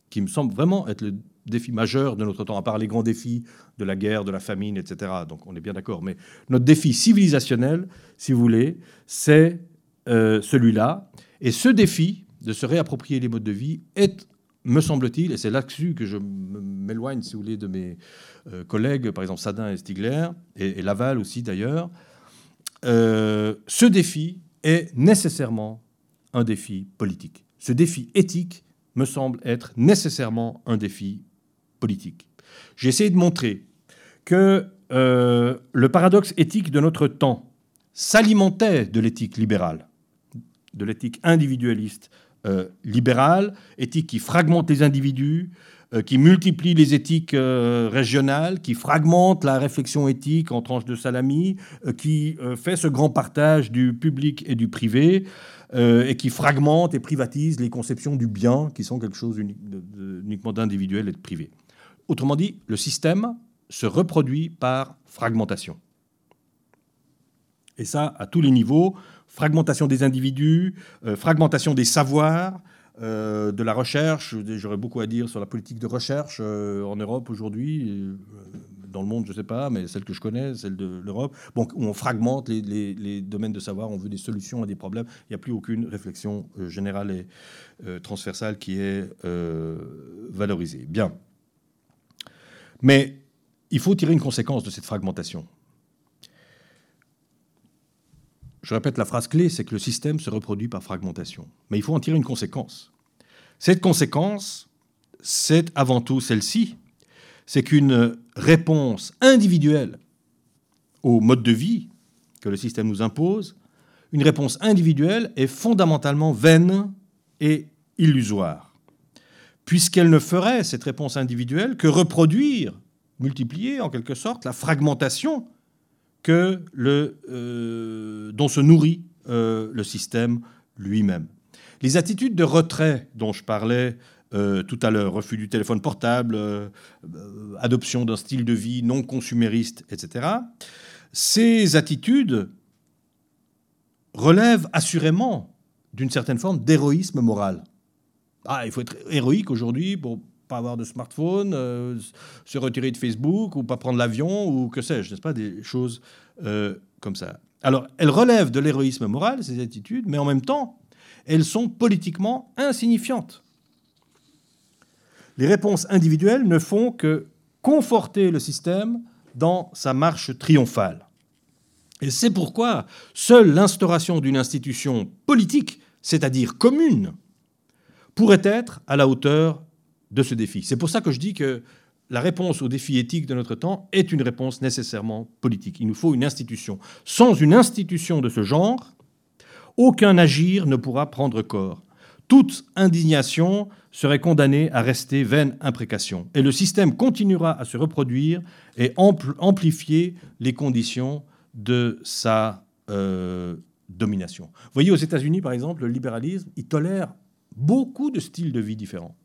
qui me semble vraiment être le défi majeur de notre temps, à part les grands défis de la guerre, de la famine, etc., donc on est bien d'accord, mais notre défi civilisationnel, si vous voulez, c'est euh, celui-là. Et ce défi de se réapproprier les modes de vie est, me semble-t-il, et c'est là-dessus que je m'éloigne, si vous voulez, de mes euh, collègues, par exemple Sadin et Stigler, et, Laval aussi d'ailleurs, euh, ce défi est nécessairement un défi politique. Ce défi éthique me semble être nécessairement un défi politique. J'ai essayé de montrer que euh, le paradoxe éthique de notre temps s'alimentait de l'éthique libérale, de l'éthique individualiste euh, libérale, éthique qui fragmente les individus, qui multiplie les éthiques régionales, qui fragmente la réflexion éthique en tranches de salami, qui fait ce grand partage du public et du privé, et qui fragmente et privatise les conceptions du bien, qui sont quelque chose uniquement d'individuel et de privé. Autrement dit, le système se reproduit par fragmentation. Et ça, à tous les niveaux, fragmentation des individus, euh, fragmentation des savoirs, euh, de la recherche. J'aurais beaucoup à dire sur la politique de recherche euh, en Europe aujourd'hui, dans le monde, je ne sais pas, mais celle que je connais, celle de l'Europe, bon, où on fragmente les, les, domaines de savoir, on veut des solutions à des problèmes. Il n'y a plus aucune réflexion générale et transversale qui est valorisée. Bien. Mais il faut tirer une conséquence de cette fragmentation. Je répète la phrase clé, c'est que le système se reproduit par fragmentation. Mais il faut en tirer une conséquence. Cette conséquence, c'est avant tout celle-ci, c'est qu'une réponse individuelle au mode de vie que le système nous impose, une réponse individuelle est fondamentalement vaine et illusoire, puisqu'elle ne ferait, cette réponse individuelle, que reproduire multiplier en quelque sorte la fragmentation que le, euh, dont se nourrit euh, le système lui-même. Les attitudes de retrait dont je parlais euh, tout à l'heure, refus du téléphone portable, adoption d'un style de vie non consumériste, etc., ces attitudes relèvent assurément d'une certaine forme d'héroïsme moral. Ah, il faut être héroïque aujourd'hui pour avoir de smartphone, euh, se retirer de Facebook ou pas prendre l'avion ou que sais-je, n'est-ce pas Des choses euh, comme ça. Alors, elles relèvent de l'héroïsme moral, ces attitudes, mais en même temps, elles sont politiquement insignifiantes. Les réponses individuelles ne font que conforter le système dans sa marche triomphale. Et c'est pourquoi seule l'instauration d'une institution politique, c'est-à-dire commune, pourrait être à la hauteur de ce défi. C'est pour ça que je dis que la réponse au défi éthique de notre temps est une réponse nécessairement politique. Il nous faut une institution. Sans une institution de ce genre, aucun agir ne pourra prendre corps. Toute indignation serait condamnée à rester vaine imprécation. Et le système continuera à se reproduire et amplifier les conditions de sa euh, domination. Vous voyez, aux États-Unis, par exemple, le libéralisme, il tolère beaucoup de styles de vie différents.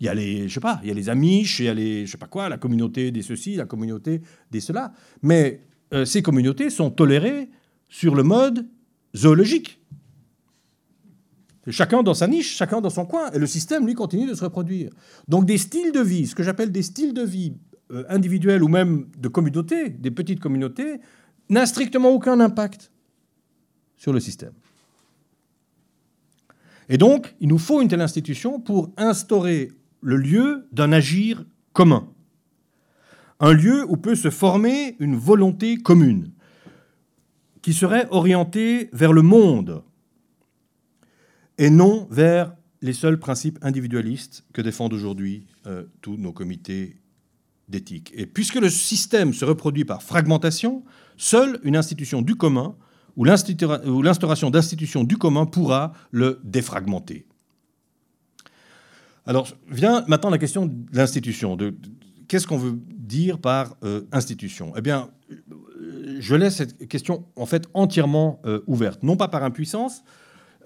Il y a les, je sais pas, il y a les Amish, il y a les, je sais pas quoi, la communauté des ceci, la communauté des cela. Mais euh, ces communautés sont tolérées sur le mode zoologique. Chacun dans sa niche, chacun dans son coin, et le système, lui, continue de se reproduire. Donc des styles de vie, ce que j'appelle des styles de vie euh, individuels ou même de communautés, des petites communautés, n'a strictement aucun impact sur le système. Et donc, il nous faut une telle institution pour instaurer le lieu d'un agir commun. Un lieu où peut se former une volonté commune qui serait orientée vers le monde et non vers les seuls principes individualistes que défendent aujourd'hui euh, tous nos comités d'éthique. Et puisque le système se reproduit par fragmentation, seule une institution du commun ou l'instauration d'institutions du commun pourra le défragmenter. Alors vient maintenant la question de l'institution. Qu'est-ce qu'on veut dire par euh, institution? Eh bien, je laisse cette question en fait entièrement euh, ouverte, non pas par impuissance,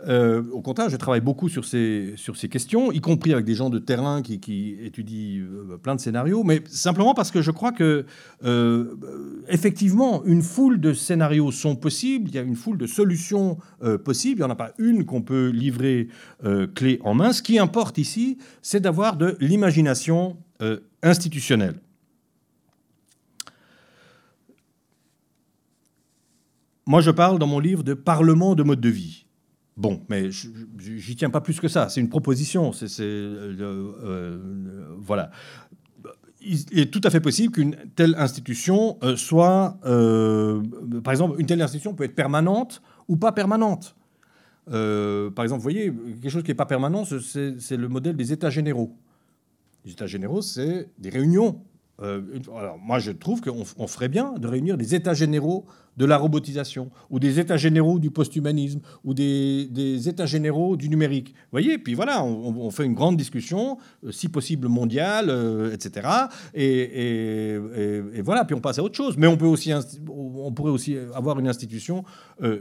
euh, au contraire, je travaille beaucoup sur ces, questions, y compris avec des gens de terrain qui, étudient euh, plein de scénarios, mais simplement parce que je crois que, euh, effectivement, une foule de scénarios sont possibles, il y a une foule de solutions possibles, il n'y en a pas une qu'on peut livrer clé en main. Ce qui importe ici, c'est d'avoir de l'imagination institutionnelle. Moi, je parle dans mon livre de parlement de mode de vie. Bon, mais j'y tiens pas plus que ça. C'est une proposition. C'est, euh, euh, voilà. Il est tout à fait possible qu'une telle institution euh, soit, par exemple, une telle institution peut être permanente ou pas permanente. par exemple, vous voyez, quelque chose qui n'est pas permanent, c'est le modèle des États généraux. Les États généraux, c'est des réunions. Euh, alors moi, je trouve qu'on ferait bien de réunir des États généraux de la robotisation, ou des états généraux du post-humanisme, ou des, états généraux du numérique. Vous voyez Puis voilà, on, fait une grande discussion, euh, si possible mondiale, etc. Et, voilà, puis on passe à autre chose. Mais on, peut aussi, on pourrait aussi avoir une institution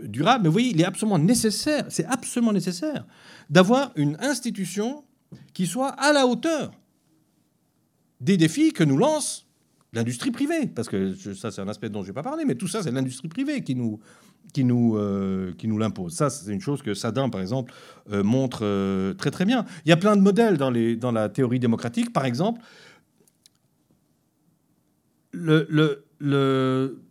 durable. Mais vous voyez, il est absolument nécessaire, c'est absolument nécessaire d'avoir une institution qui soit à la hauteur des défis que nous lance l'industrie privée. Parce que ça, c'est un aspect dont je n'ai pas parlé, mais tout ça, c'est l'industrie privée qui nous, qui nous, euh, nous l'impose. Ça, c'est une chose que Sadin, par exemple, euh, montre euh, très très bien. Il y a plein de modèles dans, les, dans la théorie démocratique. Par exemple, le, le, le,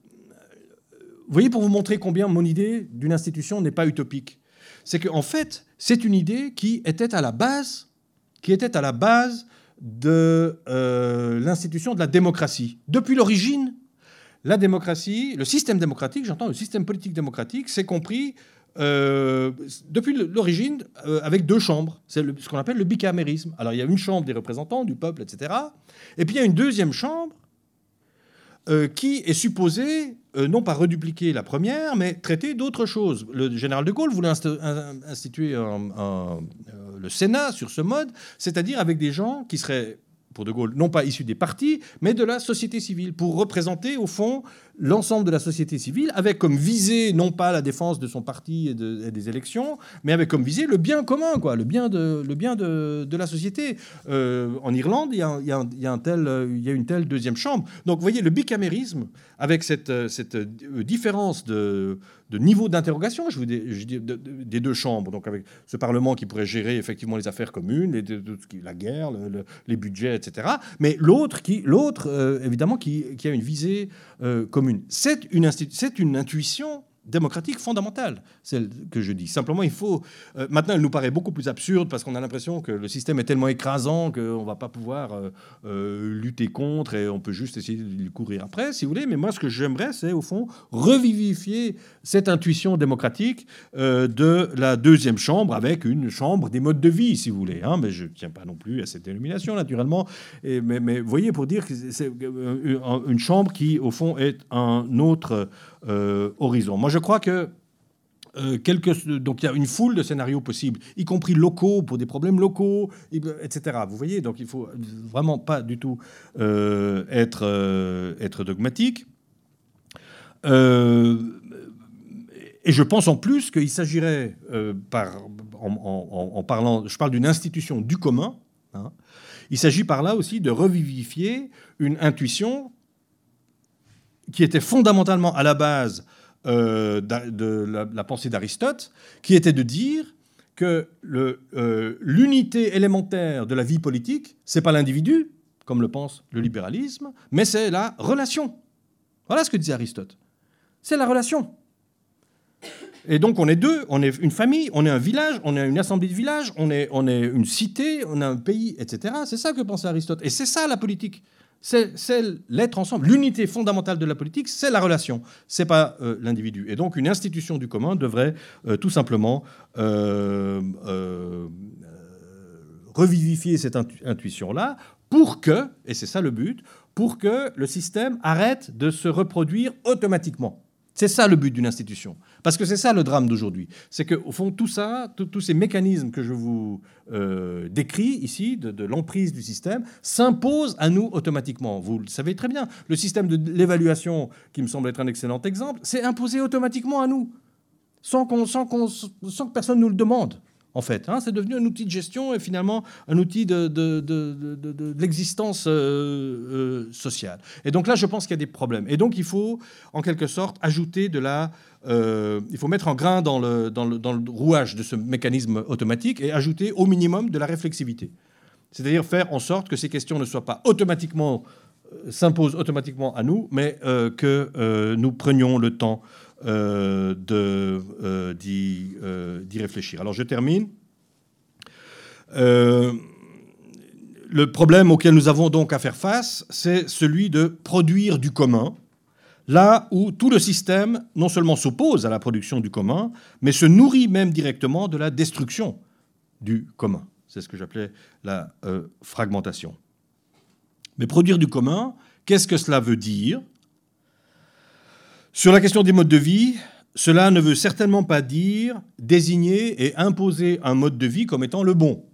vous voyez, pour vous montrer combien mon idée d'une institution n'est pas utopique, c'est qu'en fait, c'est une idée qui était à la base, qui était à la base de euh, l'institution de la démocratie. Depuis l'origine, la démocratie, le système démocratique, j'entends le système politique démocratique, c'est compris euh, depuis l'origine euh, avec deux chambres. C'est ce qu'on appelle le bicamérisme. Alors il y a une chambre des représentants du peuple, etc. Et puis il y a une deuxième chambre qui est supposée euh, non pas redupliquer la première, mais traiter d'autres choses. Le général de Gaulle voulait instituer euh, le Sénat sur ce mode, c'est-à-dire avec des gens qui seraient pour De Gaulle, non pas issus des partis, mais de la société civile, pour représenter au fond l'ensemble de la société civile, avec comme visée non pas la défense de son parti et, des élections, mais avec comme visée le bien commun, quoi, le bien de, le bien de, la société. Euh, en Irlande, il y, a, y a une telle deuxième chambre. Donc vous voyez, le bicamérisme, avec cette différence de, de niveau d'interrogation, je vous dis, des deux chambres, donc avec ce Parlement qui pourrait gérer effectivement les affaires communes, les, la guerre, les budgets, etc. Mais l'autre, qui, l'autre euh, évidemment, qui, qui, a une visée euh, commune. C'est une, c'est une intuition démocratique fondamentale, celle que je dis. Simplement, il faut... Euh, maintenant, elle nous paraît beaucoup plus absurde parce qu'on a l'impression que le système est tellement écrasant qu'on ne va pas pouvoir euh, euh, lutter contre et on peut juste essayer de courir après, si vous voulez. Mais moi, ce que j'aimerais, c'est au fond revivifier cette intuition démocratique de la deuxième chambre avec une chambre des modes de vie, si vous voulez. Hein. Mais je ne tiens pas non plus à cette dénomination, naturellement. Et, mais, mais voyez, pour dire que c'est une chambre qui, au fond, est un autre euh, horizon. Moi, je crois que euh, donc il y a une foule de scénarios possibles, y compris locaux pour des problèmes locaux, etc. Vous voyez, donc il faut vraiment pas du tout euh, être, dogmatique. et je pense en plus qu'il s'agirait, en, parlant, je parle d'une institution du commun, hein, il s'agit par là aussi de revivifier une intuition qui était fondamentalement à la base euh, de la, pensée d'Aristote, qui était de dire que euh, l'unité élémentaire de la vie politique, c'est pas l'individu, comme le pense le libéralisme, mais c'est la relation. Voilà ce que disait Aristote. C'est la relation. Et donc on est deux, on est une famille, on est un village, on est une assemblée de villages, on est, on est une cité, on a un pays, etc. C'est ça que pensait Aristote. Et c'est ça la politique c'est l'être ensemble. L'unité fondamentale de la politique, c'est la relation, c'est pas euh, l'individu. Et donc, une institution du commun devrait euh, tout simplement euh, revivifier cette intuition-là pour que, et c'est ça le but, pour que le système arrête de se reproduire automatiquement. C'est ça le but d'une institution. Parce que c'est ça le drame d'aujourd'hui. C'est qu'au fond, tout ça, tous ces mécanismes que je vous euh, décris ici, de, l'emprise du système, s'imposent à nous automatiquement. Vous le savez très bien. Le système de l'évaluation, qui me semble être un excellent exemple, c'est imposé automatiquement à nous, sans, sans, sans que personne nous le demande en fait. Hein. c'est devenu un outil de gestion et finalement un outil de, l'existence euh, euh, sociale. Et donc là, je pense qu'il y a des problèmes. Et donc il faut, en quelque sorte, ajouter de la... Euh, il faut mettre en grain dans le, dans, le, dans le rouage de ce mécanisme automatique et ajouter au minimum de la réflexivité. C'est-à-dire faire en sorte que ces questions ne soient pas automatiquement s'imposent automatiquement à nous, mais que nous prenions le temps euh, euh, euh, d'y réfléchir. Alors je termine. le problème auquel nous avons donc à faire face, c'est celui de produire du commun, là où tout le système non seulement s'oppose à la production du commun, mais se nourrit même directement de la destruction du commun. C'est ce que j'appelais la fragmentation. Mais produire du commun, qu'est-ce que cela veut dire? Sur la question des modes de vie, cela ne veut certainement pas dire désigner et imposer un mode de vie comme étant le bon.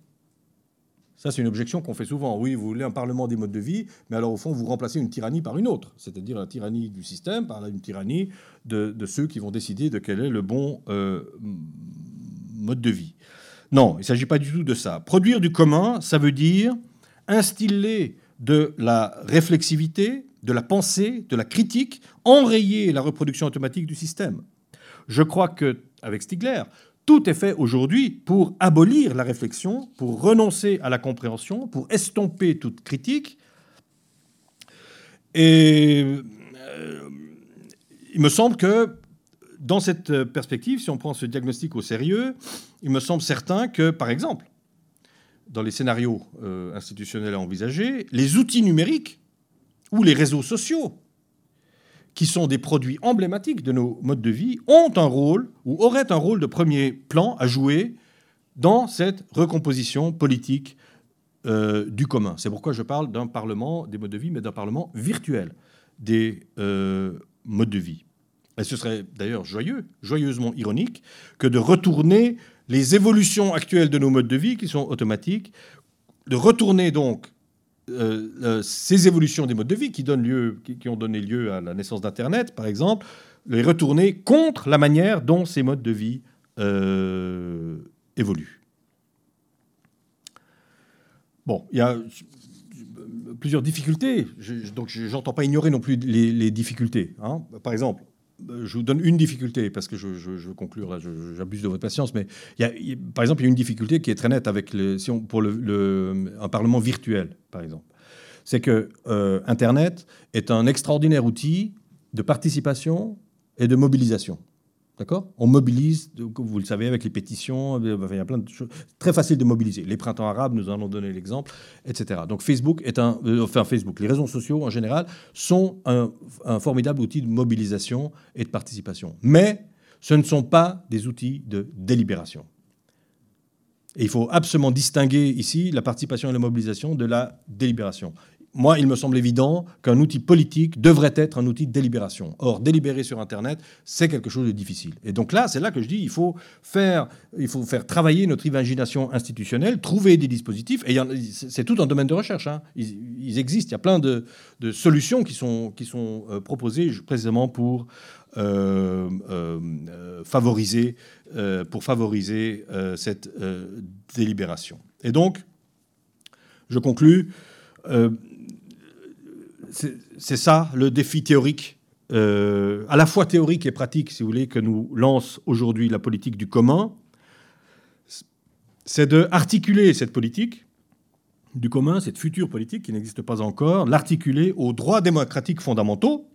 Ça, c'est une objection qu'on fait souvent. Oui, vous voulez un parlement des modes de vie, mais alors au fond, vous remplacez une tyrannie par une autre, c'est-à-dire la tyrannie du système par une tyrannie de, ceux qui vont décider de quel est le bon euh, mode de vie. Non, il ne s'agit pas du tout de ça. Produire du commun, ça veut dire instiller de la réflexivité, de la pensée, de la critique, enrayer la reproduction automatique du système. Je crois que avec Stigler, tout est fait aujourd'hui pour abolir la réflexion, pour renoncer à la compréhension, pour estomper toute critique. Et euh, il me semble que dans cette perspective, si on prend ce diagnostic au sérieux, il me semble certain que, par exemple, dans les scénarios euh, institutionnels à envisager, les outils numériques ou les réseaux sociaux qui sont des produits emblématiques de nos modes de vie, ont un rôle ou auraient un rôle de premier plan à jouer dans cette recomposition politique euh, du commun. C'est pourquoi je parle d'un parlement des modes de vie, mais d'un parlement virtuel des euh, modes de vie. Et ce serait d'ailleurs joyeux, joyeusement ironique, que de retourner les évolutions actuelles de nos modes de vie, qui sont automatiques, de retourner donc euh, euh, ces évolutions des modes de vie qui, donnent lieu, qui, ont donné lieu à la naissance d'Internet, par exemple, les retourner contre la manière dont ces modes de vie euh, évoluent. Bon, il y a plusieurs difficultés, je, donc j'entends pas ignorer non plus les, difficultés. Hein. Par exemple, je vous donne une difficulté, parce que je, veux conclure, j'abuse de votre patience, mais y a, par exemple, il y a une difficulté qui est très nette avec si on, pour le, un Parlement virtuel, par exemple. C'est que euh, Internet est un extraordinaire outil de participation et de mobilisation. D'accord? On mobilise, vous le savez, avec les pétitions, euh, il y a plein de choses. Très facile de mobiliser. Les printemps arabes, nous en avons donné l'exemple, etc. Donc Facebook est un. Euh, enfin, Facebook, les réseaux sociaux en général sont un, formidable outil de mobilisation et de participation. Mais ce ne sont pas des outils de délibération. Et il faut absolument distinguer ici la participation et la mobilisation de la délibération moi, il me semble évident qu'un outil politique devrait être un outil de délibération. Or, délibérer sur Internet, c'est quelque chose de difficile. Et donc là, c'est là que je dis, il faut faire, il faut faire travailler notre imagination institutionnelle, trouver des dispositifs. Et c'est tout un domaine de recherche. Hein. Ils, existent. Il y a plein de, solutions qui sont, qui sont euh, proposées précisément pour euh, euh, favoriser, pour favoriser cette délibération. Et donc, je conclus c'est ça le défi théorique, euh, à la fois théorique et pratique, si vous voulez, que nous lance aujourd'hui la politique du commun. C'est de articuler cette politique du commun, cette future politique qui n'existe pas encore, l'articuler aux droits démocratiques fondamentaux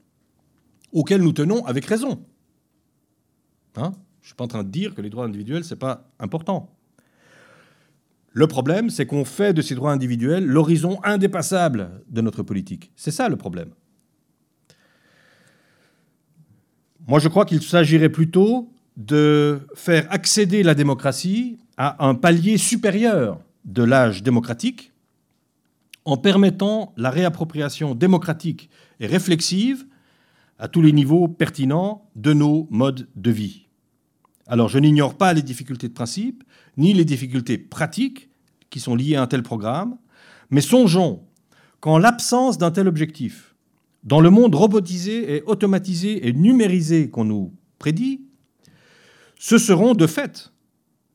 auxquels nous tenons avec raison. Hein? Je ne suis pas en train de dire que les droits individuels, ce n'est pas important. Le problème, c'est qu'on fait de ces droits individuels l'horizon indépassable de notre politique. C'est ça le problème. Moi, je crois qu'il s'agirait plutôt de faire accéder la démocratie à un palier supérieur de l'âge démocratique en permettant la réappropriation démocratique et réflexive à tous les niveaux pertinents de nos modes de vie. Alors je n'ignore pas les difficultés de principe, ni les difficultés pratiques qui sont liées à un tel programme, mais songeons qu'en l'absence d'un tel objectif, dans le monde robotisé et automatisé et numérisé qu'on nous prédit, ce seront de fait,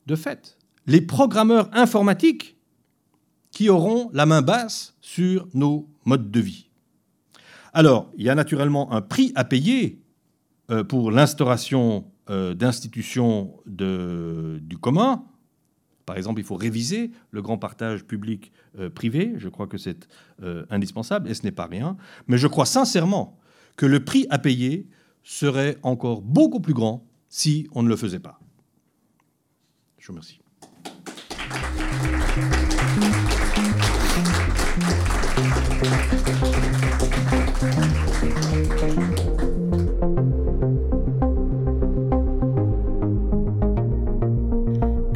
de fait, les programmeurs informatiques qui auront la main basse sur nos modes de vie. Alors, il y a naturellement un prix à payer euh, pour l'instauration euh, d'institutions du commun. Par exemple, il faut réviser le grand partage public-privé. Euh, je crois que c'est euh, indispensable et ce n'est pas rien. Mais je crois sincèrement que le prix à payer serait encore beaucoup plus grand si on ne le faisait pas. Je vous remercie.